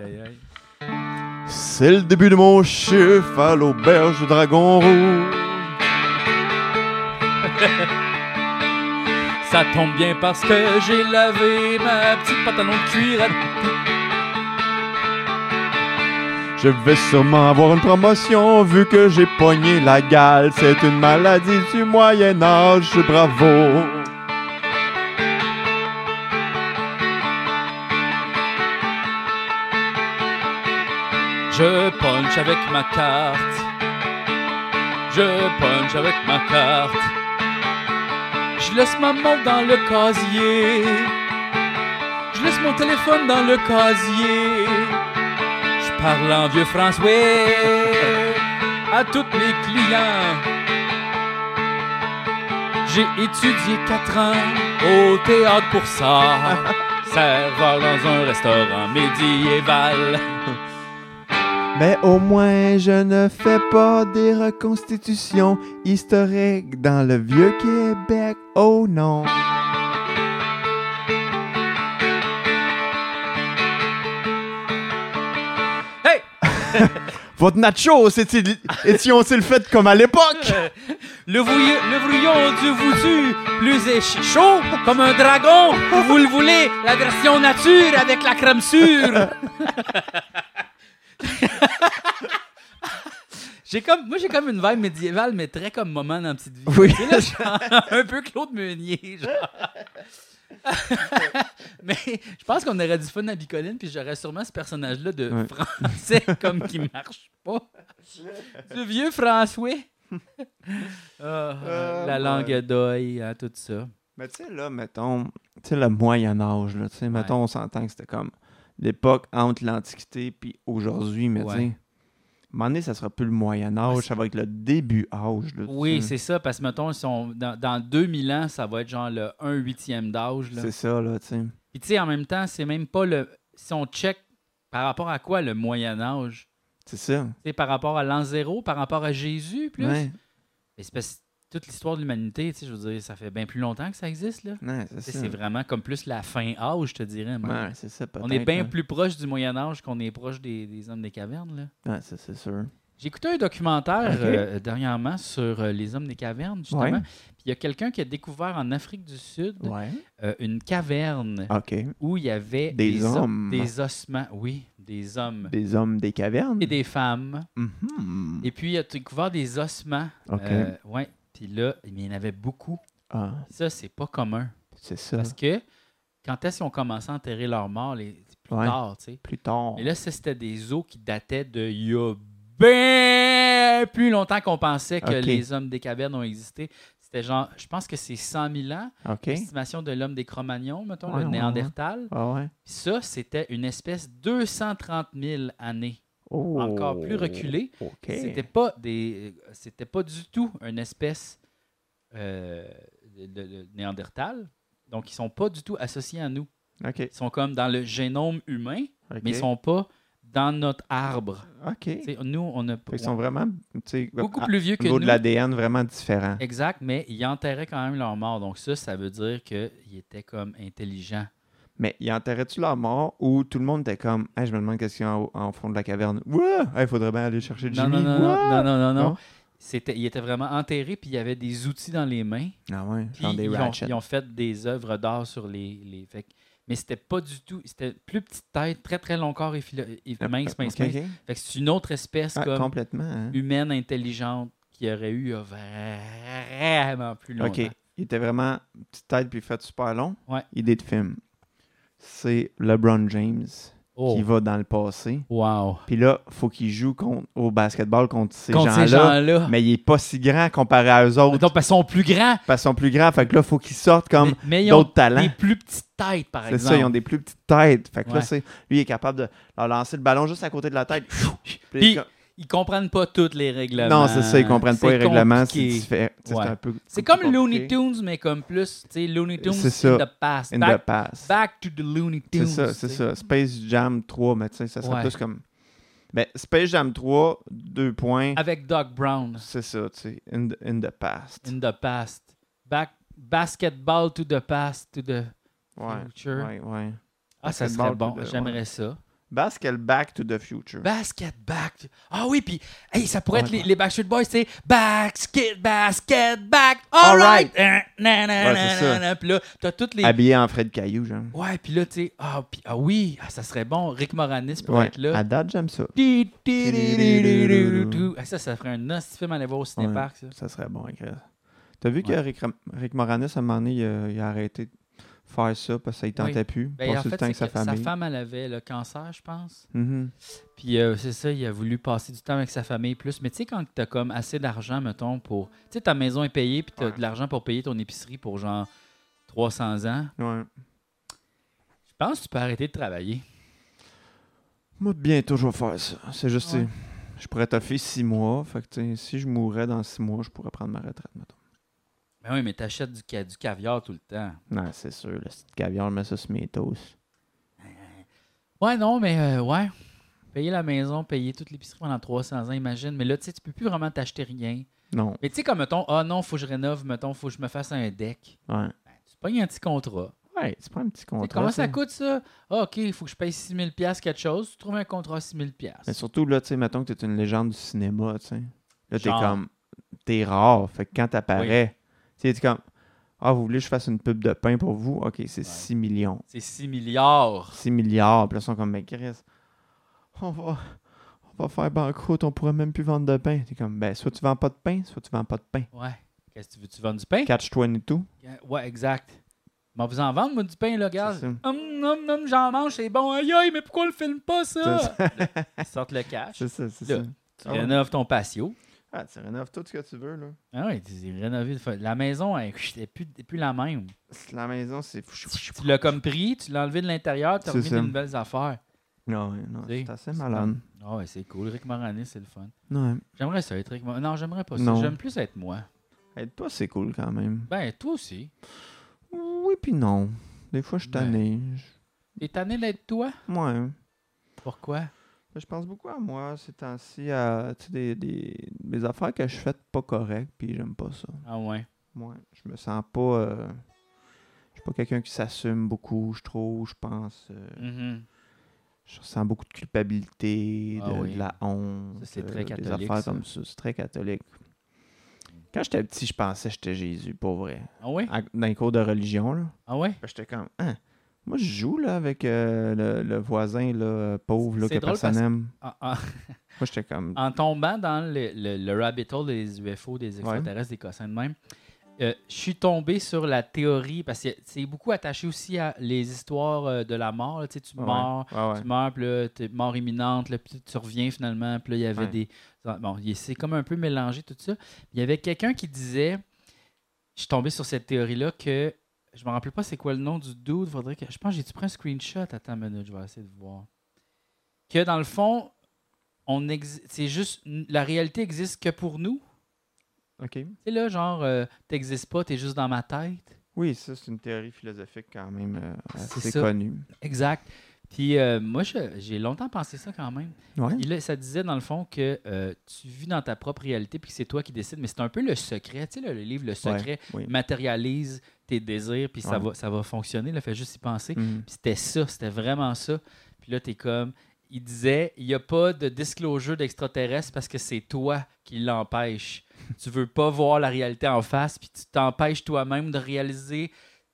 aïe aïe. C'est le début de mon chiffre à l'auberge du Dragon Rouge. Ça tombe bien parce que j'ai lavé ma petite pantalon de cuir. à- Je vais sûrement avoir une promotion vu que j'ai pogné la gale. C'est une maladie du Moyen Âge, bravo. Je punch avec ma carte. Je punch avec ma carte. Je laisse ma montre dans le casier. Je laisse mon téléphone dans le casier. En vieux François à tous mes clients. J'ai étudié quatre ans au théâtre pour ça. Serveur dans un restaurant médiéval. Mais au moins, je ne fais pas des reconstitutions historiques dans le vieux Québec. Oh non. Votre nacho, c'est-il- étions-ils fait comme à l'époque? Le, le brouillon du vousu, plus est chaud, comme un dragon. Vous le voulez, la version nature avec la crème sûre. j'ai comme, moi, j'ai comme une vibe médiévale, mais très comme moment dans Petite Vie. Oui. Là, genre, un peu Claude Meunier, genre. mais je pense qu'on aurait du fun à Bicoline, puis j'aurais sûrement ce personnage-là de Ouais. français comme qui marche pas. Du vieux François. Ah, Euh, la ouais. langue d'oeil, hein, tout ça. Mais tu sais, là, mettons, tu sais, le Moyen-Âge, là, tu sais, mettons, on s'entend que c'était comme l'époque entre l'Antiquité puis aujourd'hui, mais tu Ouais. Sais, moment donné, ça sera plus le Moyen-Âge, Ouais, ça va être le début âge. Là, Oui, c'est ça, parce que mettons, dans, dans 2000 ans, ça va être genre le 1 huitième d'âge. C'est ça, là, tu sais. Puis tu sais, en même temps, c'est même pas le. Si on check par rapport à quoi le Moyen-Âge C'est ça. Tu sais, par rapport à l'an zéro, par rapport à Jésus, plus? Ouais, c'est parce toute l'histoire de l'humanité, tu sais, je veux dire, ça fait bien plus longtemps que ça existe, là. ouais, c'est vraiment comme plus la fin âge, je te dirais. moi. Ouais, c'est ça, On est bien hein. plus proche du Moyen Âge qu'on est proche des, des hommes des cavernes. Là. Ouais, c'est sûr. J'ai écouté un documentaire euh, dernièrement sur euh, les hommes des cavernes, justement. Puis il y a quelqu'un qui a découvert en Afrique du Sud euh, une caverne où il y avait Des hommes. des ossements. Oui, des hommes Des hommes des cavernes? et des femmes. Mhm. Et puis il a découvert des ossements. OK. Euh, ouais. Puis là, il y en avait beaucoup. Ah, Ça, c'est pas commun. c'est ça. Parce que quand est-ce qu'ils ont commencé à enterrer leurs morts? Les, plus Ouais. tard, tu sais? Plus tard. Et là, ça, c'était des os qui dataient de il y a bien plus longtemps qu'on pensait que les hommes des cavernes ont existé. C'était genre, je pense que c'est 100 000 ans, OK. l'estimation de l'homme des Cro-Magnons, mettons, Ouais, le ouais, Néandertal. Ça, c'était une espèce 230 000 années, Oh. encore plus reculée. OK. C'était pas des, c'était pas du tout une espèce euh, de, de- de Néandertal. Donc, ils sont pas du tout associés à nous. Ils sont comme dans le génome humain, mais ils sont pas dans notre arbre. OK. Nous, on a qu'ils sont vraiment, beaucoup à- plus vieux que nous. de l'ADN vraiment différent. Exact, mais ils enterraient quand même leur mort. Donc ça, ça veut dire qu'ils étaient comme intelligents. Mais ils enterraient-tu leur mort ou tout le monde était comme, hey, je me demande qu'est-ce qu'il y a en, en fond de la caverne. Ouais, il faudrait bien aller chercher Jimmy. non, non, non, non, non, non, non. Non? Ils étaient vraiment enterrés, puis il y avait des outils dans les mains. Ah ouais, des ils, ont, ils ont fait des œuvres d'art sur les. les fait mais c'était pas du tout. C'était plus petite tête, très très long corps et, et Ah, mince, mince, mince. ok. Fait que c'est une autre espèce Ah, comme complètement. hein. humaine, intelligente, qui aurait eu il a vraiment plus longtemps. OK. Il était vraiment petite tête puis fait super long. Ouais. Idée de film. C'est LeBron James Oh, qui va dans le passé. wow. Puis là, faut qu'il joue contre, au basketball contre ces gens-là. gens-là. mais il est pas si grand comparé à eux autres. Donc, parce qu'ils sont plus grands. Parce qu'ils sont plus grands. Fait que là, faut qu'ils sortent comme mais, mais ils ont d'autres talents. des plus petites têtes, par C'est exemple. ça, ils ont des plus petites têtes. Fait que Ouais. là, c'est, lui, il est capable de leur lancer le ballon juste à côté de la tête. Puis, Ils comprennent pas tous les règlements. non, c'est ça, ils comprennent pas les règlements. C'est compliqué. diffé- tu sais, Ouais. c'est un peu. C'est un peu comme Looney. Tunes, mais comme plus, tu sais, Looney Tunes C'est ça. in the past. In back, the past. back to the Looney Tunes. C'est ça, c'est ça. Space Jam 3, mais tu sais, ça serait Ouais. plus comme. Ben, Space Jam 3, deux points. Avec Doc Brown, C'est ça, tu sais. In, the- in the past. in the past. Back, basketball to the past, to the Ouais. future. Ouais, ouais. Ah, ça serait bon. J'aimerais ça. Basket Back to the Future. Basket back. to- Ah oui, puis hey, ça pourrait Ouais. être les, les Backstreet Boys, c'est basket, basket, back. All right. Alright. Euh, na, na, Ouais, na. Puis là, t'as toutes les. Habillé en Fred Caillou, genre. Ouais, puis là, tu sais, ah, puis- ah oui, ah, ça serait bon. Rick Moranis pourrait Ouais. être là. À date, j'aime ça. Ah, Ça, ça ferait un nasty film à aller voir au cinépark, ça. Ça serait bon. T'as vu que Ouais. Rick, Rick Moranis, à un moment donné, il a, il a arrêté faire ça parce que ça ne tentait plus. Ben, en passer fait, le temps avec sa que sa famille. femme, elle avait le cancer, je pense. Mhm. Puis euh, c'est ça, il a voulu passer du temps avec sa famille plus. Mais tu sais, quand t'as comme assez d'argent, mettons, pour. Tu sais, ta maison est payée, puis t'as Ouais. de l'argent pour payer ton épicerie pour genre 300 ans, Ouais. je pense que tu peux arrêter de travailler. Moi, bientôt, je vais faire ça. C'est juste, Ouais. tu je pourrais toffer six mois. Fait que, tu si je mourrais dans six mois, je pourrais prendre ma retraite, mettons. Ben oui, mais t'achètes du, ca- du caviar tout le temps. Non, c'est sûr. Le petit caviar, mets ça sur mes toasts. Ouais, non, mais euh, ouais. Payer la maison, payer toute l'épicerie pendant 300 ans, imagine. Mais là, tu sais, tu peux plus vraiment t'acheter rien. Non. Mais tu sais, comme, mettons, ah non, faut que je rénove, mettons, faut que je me fasse un deck. Ouais. Ben, tu pognes un petit contrat. Ouais, c'est pas un petit Tu sais, contrat. comment ça coûte ça? Ah, OK, il faut que je paye 6 000 quelque chose. Tu trouves un contrat à 6 000 Mais surtout, là, tu sais, mettons que t'es une légende du cinéma, tu sais. Là, t'es Genre. comme. T'es rare. Fait que quand t'apparais, tu sais, comme. Ah, vous voulez que je fasse une pub de pain pour vous? Ok, c'est 6 millions. C'est 6 milliards. 6 milliards. Puis là, ils sont comme, mais Chris, on va, on va faire banqueroute, on pourrait même plus vendre de pain. T'es comme, ben, soit tu vends pas de pain, soit tu vends pas de pain. Ouais. Qu'est-ce que tu veux? Tu vends du pain? Catch 22. Ouais, exact. Mais vous en vendre, moi, du pain, là, ça. Hum, hum, hum, j'en mange, c'est bon. Aïe, aïe, mais pourquoi on le filme pas, ça? Ils sortent le cash. C'est ça, c'est ça. Tu Ah ouais. rénoves ton patio. Ah, tu rénoves tout ce que tu veux, là. Ah oui, tu rénové. La maison, elle n'est plus, plus la même. La maison, c'est. Tu l'as comme pris, tu l'as enlevé de l'intérieur, tu as remis des nouvelles affaires. Non, non, Tu c'est assez malade. Ah ouais, c'est cool. Rick Moranis, c'est le fun. Ouais. J'aimerais ça être Rick Moranis. Non, j'aimerais pas ça. J'aime plus être moi. Être toi, c'est cool quand même. Ben, toi aussi. Oui, puis non. Des fois, je suis Ben. tanné. T'es tanné d'être toi? Ouais. Pourquoi? Je pense beaucoup à moi ces temps-ci, à des, des, des affaires que je fais pas correctes, puis j'aime pas ça. Ah ouais. Moi, je me sens pas. euh, je suis pas quelqu'un qui s'assume beaucoup, je trouve, je pense. euh, Mhm. Je ressens beaucoup de culpabilité, Ah de, oui. de la honte. C'est euh, très Des catholique, affaires ça. comme ça. C'est très catholique. Quand j'étais petit, je pensais que j'étais Jésus, pas vrai. Ah ouais? À- Dans les cours de religion, là. Ah ouais? J'étais comme, Hein? Moi, je joue là, avec euh, le, le voisin là, pauvre là, que personne parce- aime. En, en- Moi, j'étais comme, en tombant dans le, le, le rabbit hole des UFO, des extraterrestres, des cossins de même, euh, je suis tombé sur la théorie, parce que c'est beaucoup attaché aussi à les histoires euh, de la mort. là. Tu sais, tu Ouais, meurs, ouais, tu meurs, puis là, t'es mort imminente, là, puis tu reviens finalement, puis là, il y avait des... Bon, il- c'est comme un peu mélangé tout ça. Il y avait quelqu'un qui disait, je suis tombé sur cette théorie-là, que je me rappelle pas c'est quoi le nom du dude, faudrait que... Je pense, j'ai-tu pris un screenshot? Attends une minute, je vais essayer de voir. Que dans le fond, on c'est juste... La réalité existe que pour nous. OK. Tu sais, là, genre, euh, t'existes pas, t'es juste dans ma tête. Oui, ça, c'est une théorie philosophique quand même euh, assez connue. Exact. Puis euh, moi, j'ai longtemps pensé ça quand même. Ouais. A- ça disait dans le fond que euh, tu vis dans ta propre réalité puis que c'est toi qui décides, mais c'est un peu le secret. Tu sais, là, le livre Le Secret oui. matérialise tes désirs puis ça, va, ça va fonctionner. Là, fait juste y penser. Mhm. Puis c'était ça, c'était vraiment ça. Puis là, t'es comme. Il disait, il n'y a pas de disclosure d'extraterrestre parce que c'est toi qui l'empêche. tu veux pas voir la réalité en face, puis tu t'empêches toi-même de réaliser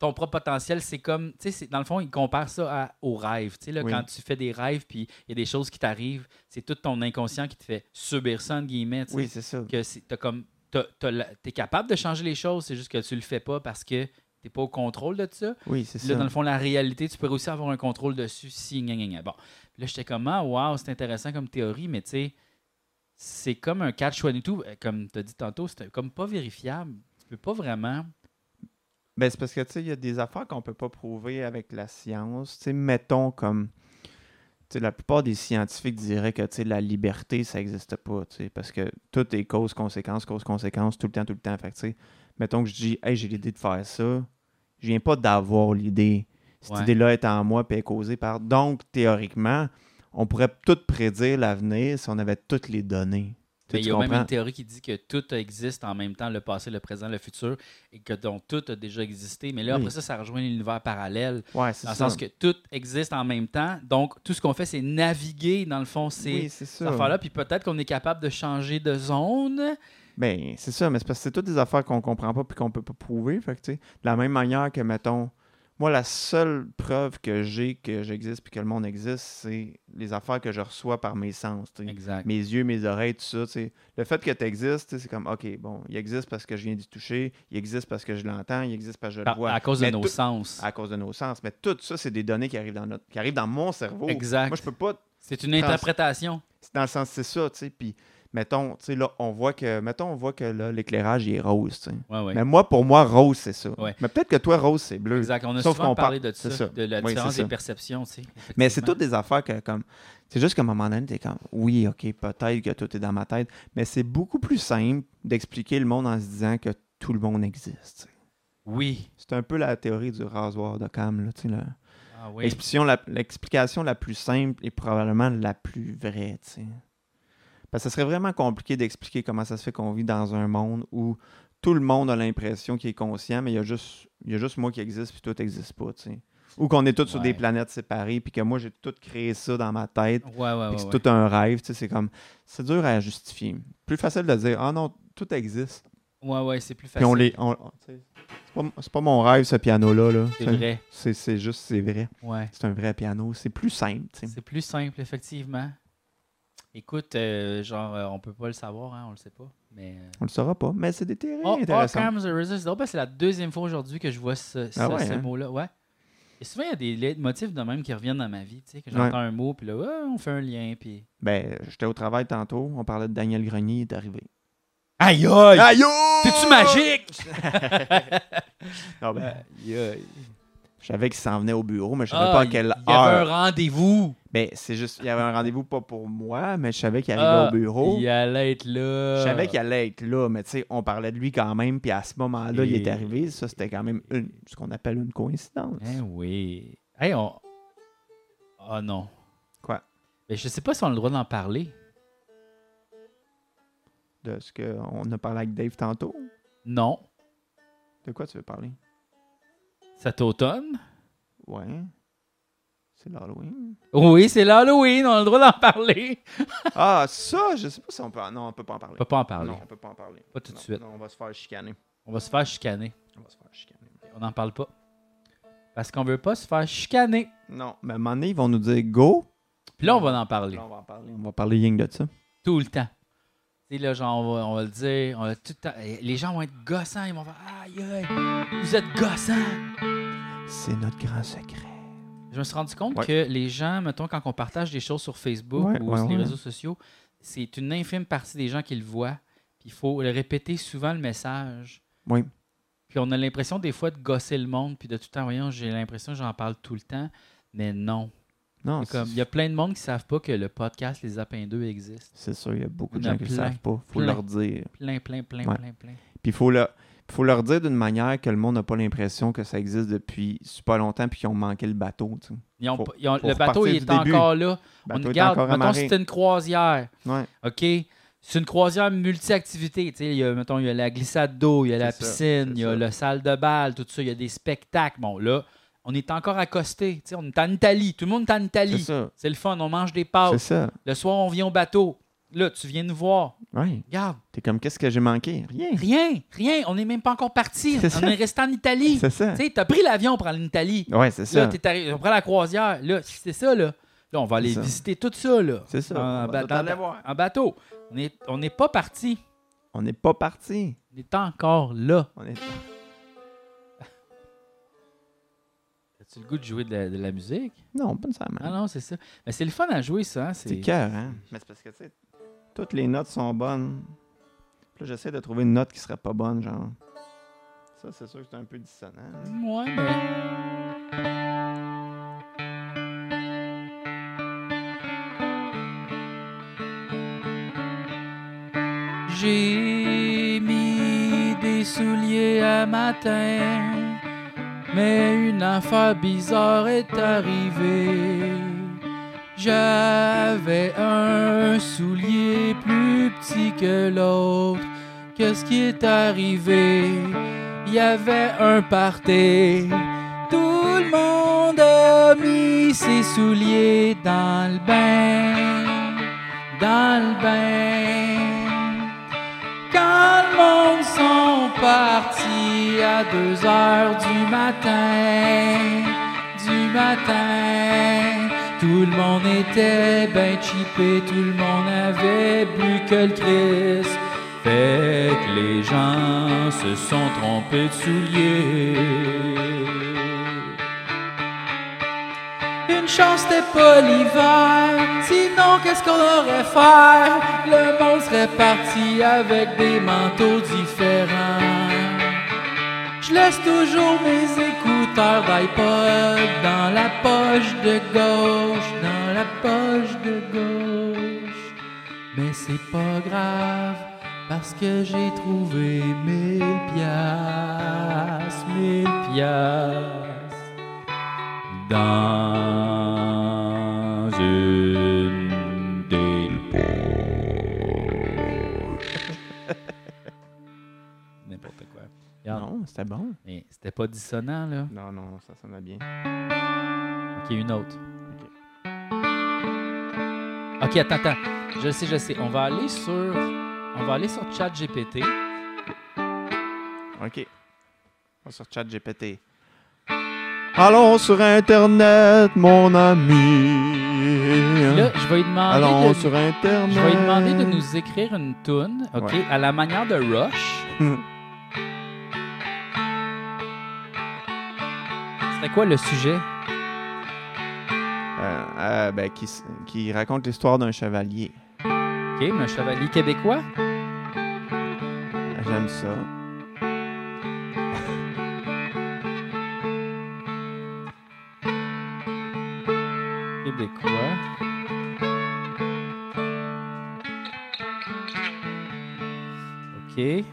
ton propre potentiel. C'est comme, tu sais, dans le fond, il compare ça à- au rêve. Tu sais, Oui. quand tu fais des rêves, puis il y a des choses qui t'arrivent, c'est tout ton inconscient qui te fait subir ça, entre guillemets. Oui, c'est ça. que t'as comme t'es capable de changer les choses, c'est juste que tu le fais pas parce que t'es pas au contrôle de ça. Oui, c'est Puis Là, ça. dans le fond, la réalité, tu peux aussi avoir un contrôle dessus si gna, gna, gna. Bon. Là, j'étais comme, ah, wow, c'est intéressant comme théorie, mais tu sais, c'est comme un catch-22, euh, comme tu as dit tantôt, c'est comme pas vérifiable. Tu peux pas vraiment. Ben, c'est parce que, tu sais, il y a des affaires qu'on peut pas prouver avec la science. Tu sais, mettons comme... La plupart des scientifiques diraient que, la liberté, ça n'existe pas, parce que tout est cause-conséquence, cause-conséquence, tout le temps, tout le temps. Fait que, mettons que je dis, hey, j'ai l'idée de faire ça, je viens pas d'avoir l'idée. Cette Ouais. idée-là est en moi, elle est causée par... Donc, théoriquement, on pourrait tout prédire l'avenir si on avait toutes les données. Mais il y a même une théorie qui dit que tout existe en même temps, le passé, le présent, le futur, et que donc tout a déjà existé. Mais là, Oui. après ça, ça rejoint l'univers parallèle. Ouais, c'est Dans le sens que tout existe en même temps. Donc, tout ce qu'on fait, c'est naviguer, dans le fond, c'est Oui, affaire-là. Puis peut-être qu'on est capable de changer de zone. Ben, c'est ça, mais c'est parce que c'est toutes des affaires qu'on comprend pas puis qu'on peut pas prouver. Fait que, de la même manière que, mettons, moi, la seule preuve que j'ai que j'existe puis que le monde existe, c'est les affaires que je reçois par mes sens. Exact. Mes yeux, mes oreilles, tout ça. Le fait que tu existes, c'est comme, OK, bon, il existe parce que je viens d'y toucher, il existe parce que je l'entends, il existe parce que je le vois. à cause de nos sens. À cause de nos sens. Mais tout ça, c'est des données qui arrivent dans, notre, qui arrivent dans mon cerveau. Exact. Moi, je peux pas C'est une interprétation. c'est dans le sens, c'est ça, tu sais. Puis, mettons, tu sais, là, on voit que, mettons, on voit que là, l'éclairage, il est rose. Ouais, ouais. Mais moi, pour moi, rose, c'est ça. Ouais. Mais peut-être que toi, rose, c'est bleu. Exact. On a Sauf souvent parlé par- de ça, de la Oui, différence des ça. perceptions. tu sais, Mais c'est toutes des affaires que, comme. C'est juste qu'à un moment donné, t'es comme, oui, OK, peut-être que tout est dans ma tête. Mais c'est beaucoup plus simple d'expliquer le monde en se disant que tout le monde existe. Oui. C'est un peu la théorie du rasoir de Cam, là, tu sais, là. Ah oui. L'explication la, l'explication la plus simple est probablement la plus vraie, tu sais. Parce que ce serait vraiment compliqué d'expliquer comment ça se fait qu'on vit dans un monde où tout le monde a l'impression qu'il est conscient, mais il y a juste, il y a juste moi qui existe puis toi n'existes pas. Ou qu'on est tous sur des planètes séparées puis que moi j'ai tout créé ça dans ma tête Ouais, ouais, puis c'est tout un rêve, c'est comme c'est dur à justifier. Plus facile de dire ah non, tout existe. Ouais, ouais, c'est plus Puis facile. on les on- sais, c'est pas, pas mon rêve ce piano là. C'est vrai. C'est juste c'est vrai. Ouais. C'est un vrai piano, c'est plus simple. C'est plus simple, effectivement. Écoute, euh, genre, euh, on peut pas le savoir, hein, on le sait pas. Mais. euh, On le saura pas, mais c'est des théories Oh, intéressantes. Occam's Razor, c'est la deuxième fois aujourd'hui que je vois ce, ce, Ah ouais, ce hein? mot-là. Ouais. Et souvent, il y a des motifs de même qui reviennent dans ma vie. Tu sais, que j'entends un mot, puis là, on fait un lien, puis. Ben, j'étais au travail tantôt, on parlait de Daniel Grenier, il est arrivé. Aïe, aïe! Aïe! T'es-tu magique? Ah ben, Aïe, aïe. je savais qu'il s'en venait au bureau, mais je savais Ah, pas à quelle Il y avait un heure. rendez-vous. Ben, c'est juste, il y avait un rendez-vous pas pour moi, mais je savais qu'il arrivait Ah, au bureau. Il allait être là. Je savais qu'il allait être là, mais tu sais, on parlait de lui quand même, puis à ce moment-là, il est arrivé. Ça, c'était quand même une, ce qu'on appelle une coïncidence. Eh oui. Hey, on. Ah non. Quoi? Mais je sais pas si on a le droit d'en parler. De ce qu'on a parlé avec Dave tantôt? Non. De quoi tu veux parler? Cet automne? Ouais. C'est l'Halloween. Oui, c'est l'Halloween, on a le droit d'en parler. ah, ça, je sais pas si on peut. Non, on peut pas en parler. On peut pas en parler. Non, on peut pas en parler. Pas tout de suite. non, on va se faire chicaner. On va se faire chicaner. On va se faire chicaner. On n'en parle pas. Parce qu'on veut pas se faire chicaner. Non, mais à un moment donné, ils vont nous dire go. Puis là, on va en parler. Là, on va en parler. On va parler ying de ça. Tout le temps. Tu sais, là, genre, on va, on va le dire. On va tout le temps. Eh, Les gens vont être gossants. Ils vont faire Aïe, aïe, vous êtes gossants. C'est notre grand secret. Je me suis rendu compte Ouais. que les gens, mettons, quand on partage des choses sur Facebook Ouais, ou ouais, sur les réseaux sociaux, c'est une infime partie des gens qui le voient. Puis il faut le répéter souvent le message. Oui. Puis on a l'impression des fois de gosser le monde, puis de tout le temps, voyons, j'ai l'impression que j'en parle tout le temps. Mais non. Non, comme, il y a plein de monde qui ne savent pas que le podcast Les Apins 2 existe. c'est sûr, il y a beaucoup de Il gens qui ne le savent pas. faut Plein. leur dire. Plein, plein, plein, plein, plein. Puis il faut, le- faut leur dire d'une manière que le monde n'a pas l'impression que ça existe depuis super longtemps puis qu'ils ont manqué le bateau. Tu sais. Ils ont Faut- pas- ils ont- faut le bateau, il est début. encore là. Le on regarde, mettons, c'est une croisière. Ouais. OK? C'est une croisière multi-activité. Tu sais, Il y a, mettons, il y a la glissade d'eau, il y a la ça, piscine, il y a la salle de bal, tout ça. Il y a des spectacles. Bon, là, on est encore accosté. On est en Italie. Tout le monde est en C'est Italie. C'est le fun. On mange des C'est pâtes. ça. Le soir, on vient au bateau. Là, tu viens nous voir. Ouais. Regarde. T'es comme, qu'est-ce que j'ai manqué? Rien. Rien. Rien. On n'est même pas encore parti. C'est On ça. est resté en Italie. C'est ça. Tu sais, t'as pris l'avion pour aller en Italie. Ouais, c'est Là, ça. t'es arrivé, on prend la croisière. Là, c'est ça, là. Là, on va aller visiter tout ça, là. C'est ça. En, On va ba- tout dans- aller voir. en bateau. On n'est on n'est pas parti. On n'est pas parti. On est encore là. On est... As-tu le goût de jouer de la, de la musique? Non, pas nécessairement. Ah non, c'est ça. Mais c'est le fun à jouer, ça. hein, C'est C'est cœur, hein? Mais c'est parce que, tu sais, toutes les notes sont bonnes. Puis j'essaie de trouver une note qui serait pas bonne, genre. Ça, c'est sûr que c'est un peu dissonant. hein. J'ai mis des souliers à matin, mais une affaire bizarre est arrivée. J'avais un soulier plus petit que l'autre. Qu'est-ce qui est arrivé? Il y avait un party. Tout le monde a mis ses souliers dans le bain. Dans le bain. Quand le monde sont partis à 2 heures du matin, du matin, tout le monde était ben cheapé, tout le monde avait bu que le Christ. Fait que les gens se sont trompés de souliers. Une chance c'était pas l'hiver, sinon qu'est-ce qu'on aurait fait? Le monde serait parti avec des manteaux différents. Je laisse toujours mes écouteurs d'iPod dans la poche de gauche, dans la poche de gauche. Mais c'est pas grave parce que j'ai trouvé mille piastres, mille piastres c'était bon. Mais c'était pas dissonant, là. Non, non, ça sonnait bien. Ok, une autre. Ok, attends, attends. Je sais, je sais. On va aller sur. On va aller sur ChatGPT. OK. On va sur ChatGPT. Allons sur Internet, mon ami. Là, je vais lui demander. Allons de- sur Internet. Je vais lui demander de nous écrire une toune, ok, Ouais. à la manière de Rush. C'était quoi le sujet? Euh, euh, ben, qui, qui raconte l'histoire d'un chevalier. Ok, mais un chevalier québécois? J'aime ça. Québécois. OK.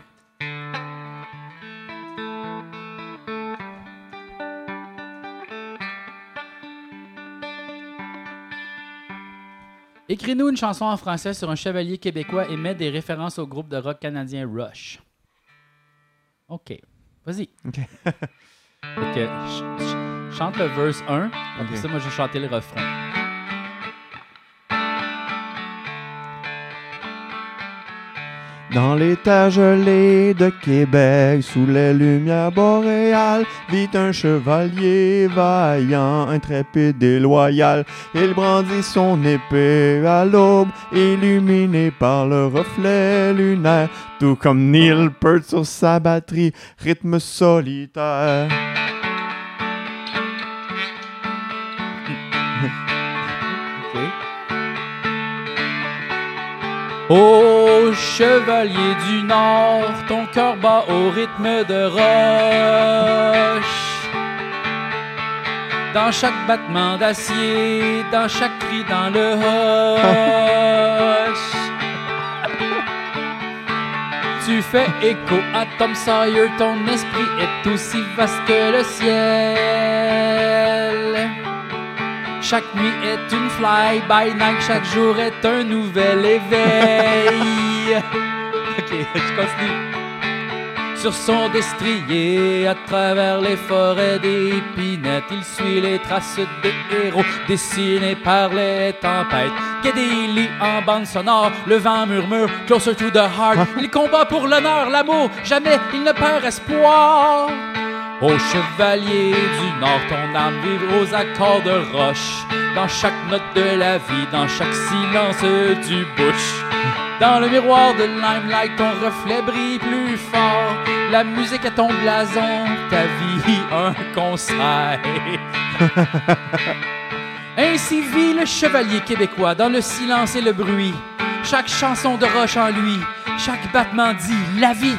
Écris-nous une chanson en français sur un chevalier québécois et mets des références au groupe de rock canadien Rush. OK. Vas-y. OK. Ch- ch- chante le verse 1. Après ça, moi, je vais chanter le refrain. Dans terres gelées de Québec, sous les lumières boréales, vit un chevalier vaillant, intrépide et loyal. Il brandit son épée à l'aube, illuminé par le reflet lunaire, tout comme Neil Peart sur sa batterie, rythme solitaire. Ô chevalier du Nord, ton cœur bat au rythme de roche. Dans chaque battement d'acier, dans chaque cri dans le hoche. Tu fais écho à Tom Sawyer, ton esprit est aussi vaste que le ciel. Chaque nuit est une fly-by-night, chaque jour est un nouvel éveil. ok, je continue. Sur son destrier, à travers les forêts d'épinettes, il suit les traces des héros dessinés par les tempêtes. Lee en bande sonore, le vent murmure Closer to the heart. Il combat pour l'honneur, l'amour, jamais il ne perd espoir. Ô chevalier du Nord, ton âme vibre aux accords de roche. Dans chaque note de la vie, dans chaque silence du bush. Dans le miroir de limelight, ton reflet brille plus fort. La musique est ton blason, ta vie un concert. Ainsi vit le chevalier québécois dans le silence et le bruit. Chaque chanson de roche en lui, chaque battement dit la vie.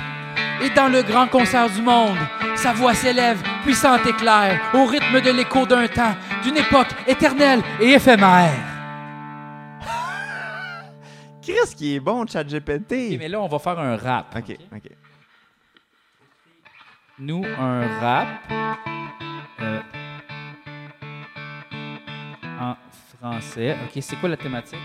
Et dans le grand concert du monde, sa voix s'élève, puissante et claire, au rythme de l'écho d'un temps, d'une époque éternelle et éphémère. Qu'est-ce qui est bon, ChatGPT? Ok, mais là, on va faire un rap. Ok, ok. Nous, un rap euh, en français. Ok, c'est quoi la thématique?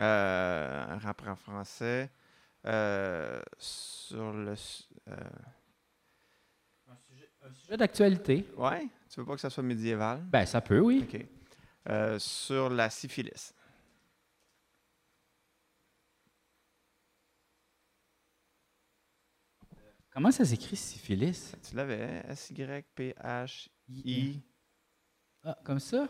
Euh, un rap en français. Euh, sur le. euh, Un sujet d'actualité. Ouais? Tu veux pas que ça soit médiéval? Ben, ça peut, oui. Ok. Euh, sur la syphilis. Comment ça s'écrit syphilis? Tu l'avais, hein? S-Y-P-H-I. Ah, comme ça?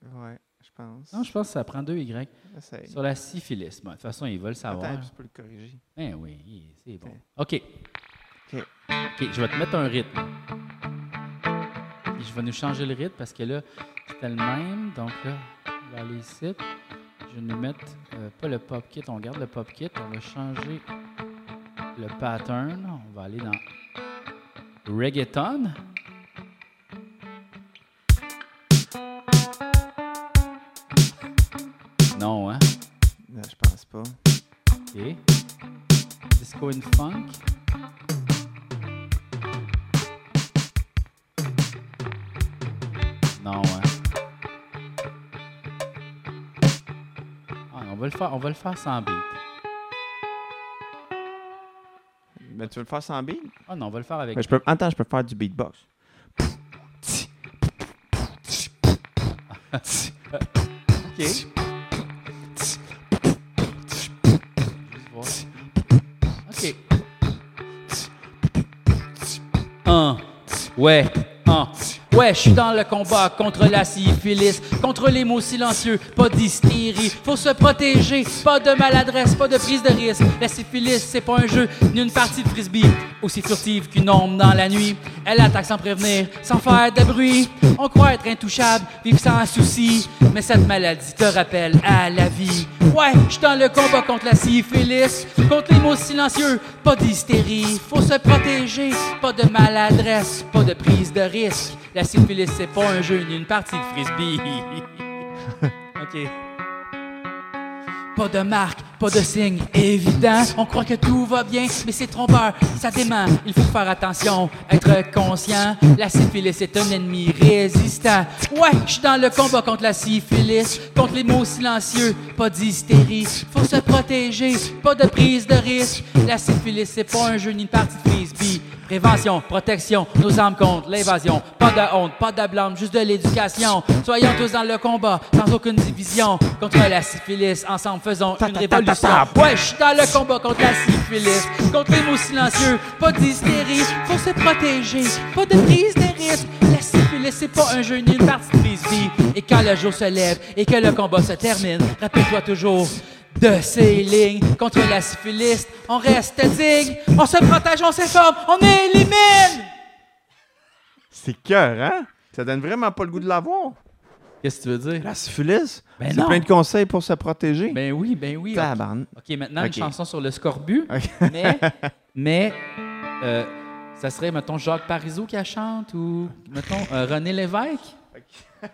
Ouais, pense. Non, je pense que ça prend deux Y. Essaye. Sur la syphilis. Bon, de toute façon, ils veulent savoir. Attends, je peux le corriger. Ben oui, c'est bon. Ok. OK. OK. Je vais te mettre un rythme. Je vais nous changer le rythme parce que là, c'était le même. Donc là, on va aller ici. Je vais nous mettre, euh, pas le pop kit, on garde le pop kit. On va changer le pattern. On va aller dans reggaeton. Pas. OK. Disco and funk. Non, hein. Ah, on va le faire, on va le faire sans beat. Mais tu veux le faire sans beat? Ah non, on va le faire avec. Mais je peux... Attends, je peux faire du beatbox. OK. Ouais. Un. Ouais, je suis dans le combat contre la syphilis. contre les mots silencieux, pas d'hystérie. Faut se protéger, pas de maladresse, pas de prise de risque. La syphilis, c'est pas un jeu ni une partie de frisbee. Aussi furtive qu'une ombre dans la nuit, elle attaque sans prévenir, sans faire de bruit. On croit être intouchable, vivre sans souci, mais cette maladie te rappelle à la vie. Ouais, je dans le combat contre la syphilis, contre les mots silencieux, pas d'hystérie. Faut se protéger, pas de maladresse, pas de prise de risque. La syphilis, c'est pas un jeu ni une partie de frisbee. OK. Pas de marque, pas de signe évident. On croit que tout va bien, mais c'est trompeur, ça dément. Il faut faire attention, être conscient. La syphilis est un ennemi résistant. Ouais, je suis dans le combat contre la syphilis, contre les mots silencieux, pas d'hystérie. Faut se protéger, pas de prise de risque. La syphilis, c'est pas un jeu ni une partie de frisbee. Prévention, protection, nos armes contre l'invasion. Pas de honte, pas de blâme, juste de l'éducation. Soyons tous dans le combat, sans aucune division. Contre la syphilis, ensemble faisons une révolution. Ouais, je suis dans le combat contre la syphilis, contre les mots silencieux. Pas d'hystérie, faut se protéger. Pas de prise de risque. La syphilis, c'est pas un jeu ni une partie de frisbee. Et quand le jour se lève et que le combat se termine, rappelle-toi toujours de ces lignes contre la syphilis. On reste digne, on se protège, on s'informe, on élimine! C'est cœur, hein? Ça donne vraiment pas le goût de l'avoir. Qu'est-ce que tu veux dire? La syphilis? Ben c'est plein de conseils pour se protéger. Ben oui, ben oui. Tabarn. Ok, maintenant une chanson sur le scorbut. Mais, mais euh, ça serait, mettons, Jacques Parizeau qui la chante ou, mettons, euh, René Lévesque.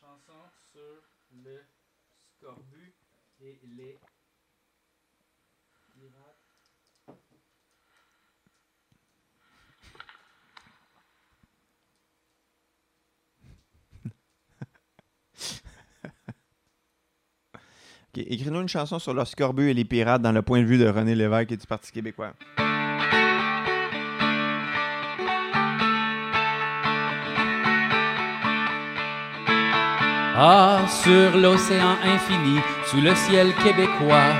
chanson sur le scorbut et les Ok, Écris-nous une chanson sur le scorbut et les pirates dans le point de vue de René Lévesque et du Parti québécois. Ah, sur l'océan infini, sous le ciel québécois,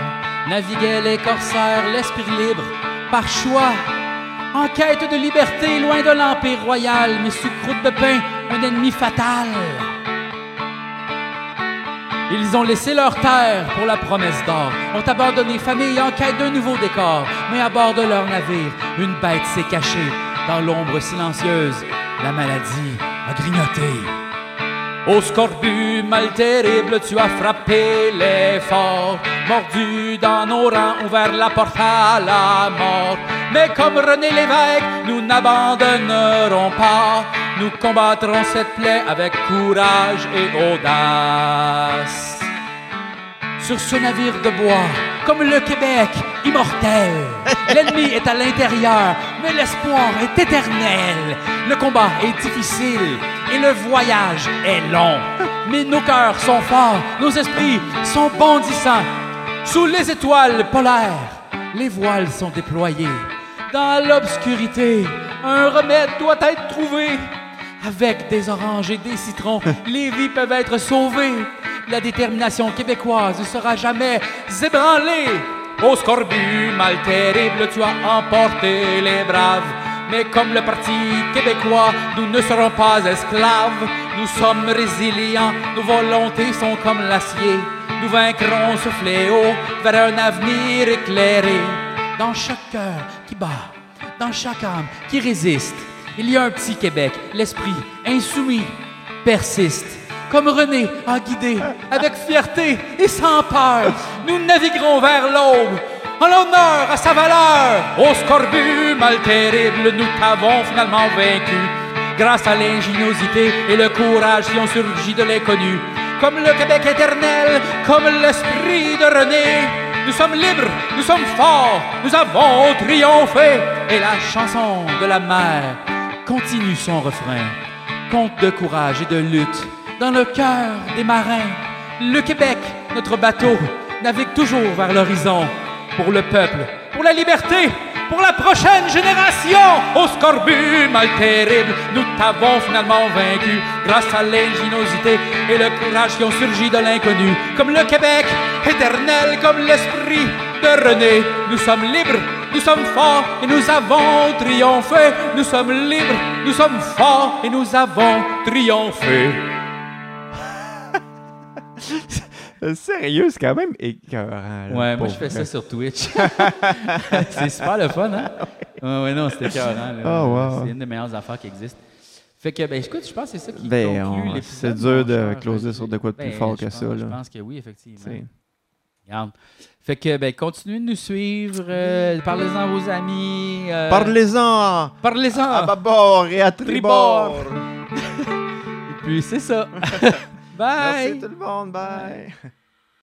naviguaient les corsaires, l'esprit libre, par choix. En quête de liberté, loin de l'Empire royal, mais sous croûte de pain, un ennemi fatal. Ils ont laissé leur terre pour la promesse d'or, ont abandonné famille en quête d'un nouveau décor, mais à bord de leur navire, une bête s'est cachée. Dans l'ombre silencieuse, la maladie a grignoté. Au scorbut mal terrible, tu as frappé les forts, mordu dans nos rangs, ouvert la porte à la mort. Mais comme René Lévesque, nous n'abandonnerons pas, nous combattrons cette plaie avec courage et audace. Sur ce navire de bois, comme le Québec, immortel. L'ennemi est à l'intérieur, mais l'espoir est éternel. Le combat est difficile et le voyage est long. Mais nos cœurs sont forts, nos esprits sont bondissants. Sous les étoiles polaires, les voiles sont déployées. Dans l'obscurité, un remède doit être trouvé. Avec des oranges et des citrons, les vies peuvent être sauvées. La détermination québécoise ne sera jamais ébranlée. Au scorbut mal terrible, tu as emporté les braves. Mais comme le Parti québécois, nous ne serons pas esclaves. Nous sommes résilients, nos volontés sont comme l'acier. Nous vaincrons ce fléau vers un avenir éclairé. Dans chaque cœur qui bat, dans chaque âme qui résiste, il y a un petit Québec, l'esprit insoumis persiste. Comme René a guidé, avec fierté et sans peur, nous naviguerons vers l'aube, en l'honneur à sa valeur. Au scorbut mal terrible, nous t'avons finalement vaincu, grâce à l'ingéniosité et le courage qui ont surgi de l'inconnu. Comme le Québec éternel, comme l'esprit de René, nous sommes libres, nous sommes forts, nous avons triomphé. Et la chanson de la mer continue son refrain. Conte de courage et de lutte dans le cœur des marins. Le Québec, notre bateau, navigue toujours vers l'horizon. Pour le peuple, pour la liberté, pour la prochaine génération. Au scorbut mal terrible, nous t'avons finalement vaincu grâce à l'ingéniosité et le courage qui ont surgi de l'inconnu. Comme le Québec, éternel comme l'esprit de René, nous sommes libres, nous sommes forts et nous avons triomphé. Nous sommes libres, nous sommes forts et nous avons triomphé. Euh, Sérieux, c'est quand même écœurant. là, Ouais, moi je fais ça sur Twitch. c'est super le fun, hein? Ouais, ouais, non, c'était écœurant. Oh, wow. C'est une des meilleures affaires qui existent. Fait que, ben, écoute, je pense que c'est ça qui Ben, conclut l'épisode. c'est dur de closer sur de quoi de plus Ben, fort que pense- ça, là. Je pense que oui, effectivement. Regarde. Fait que, ben, continuez de nous suivre. euh, Parlez-en à vos amis. euh, Parlez-en Parlez-en. à bâbord et à tribord. Tribord. Et puis, c'est ça. Bye. Merci tout le monde, bye.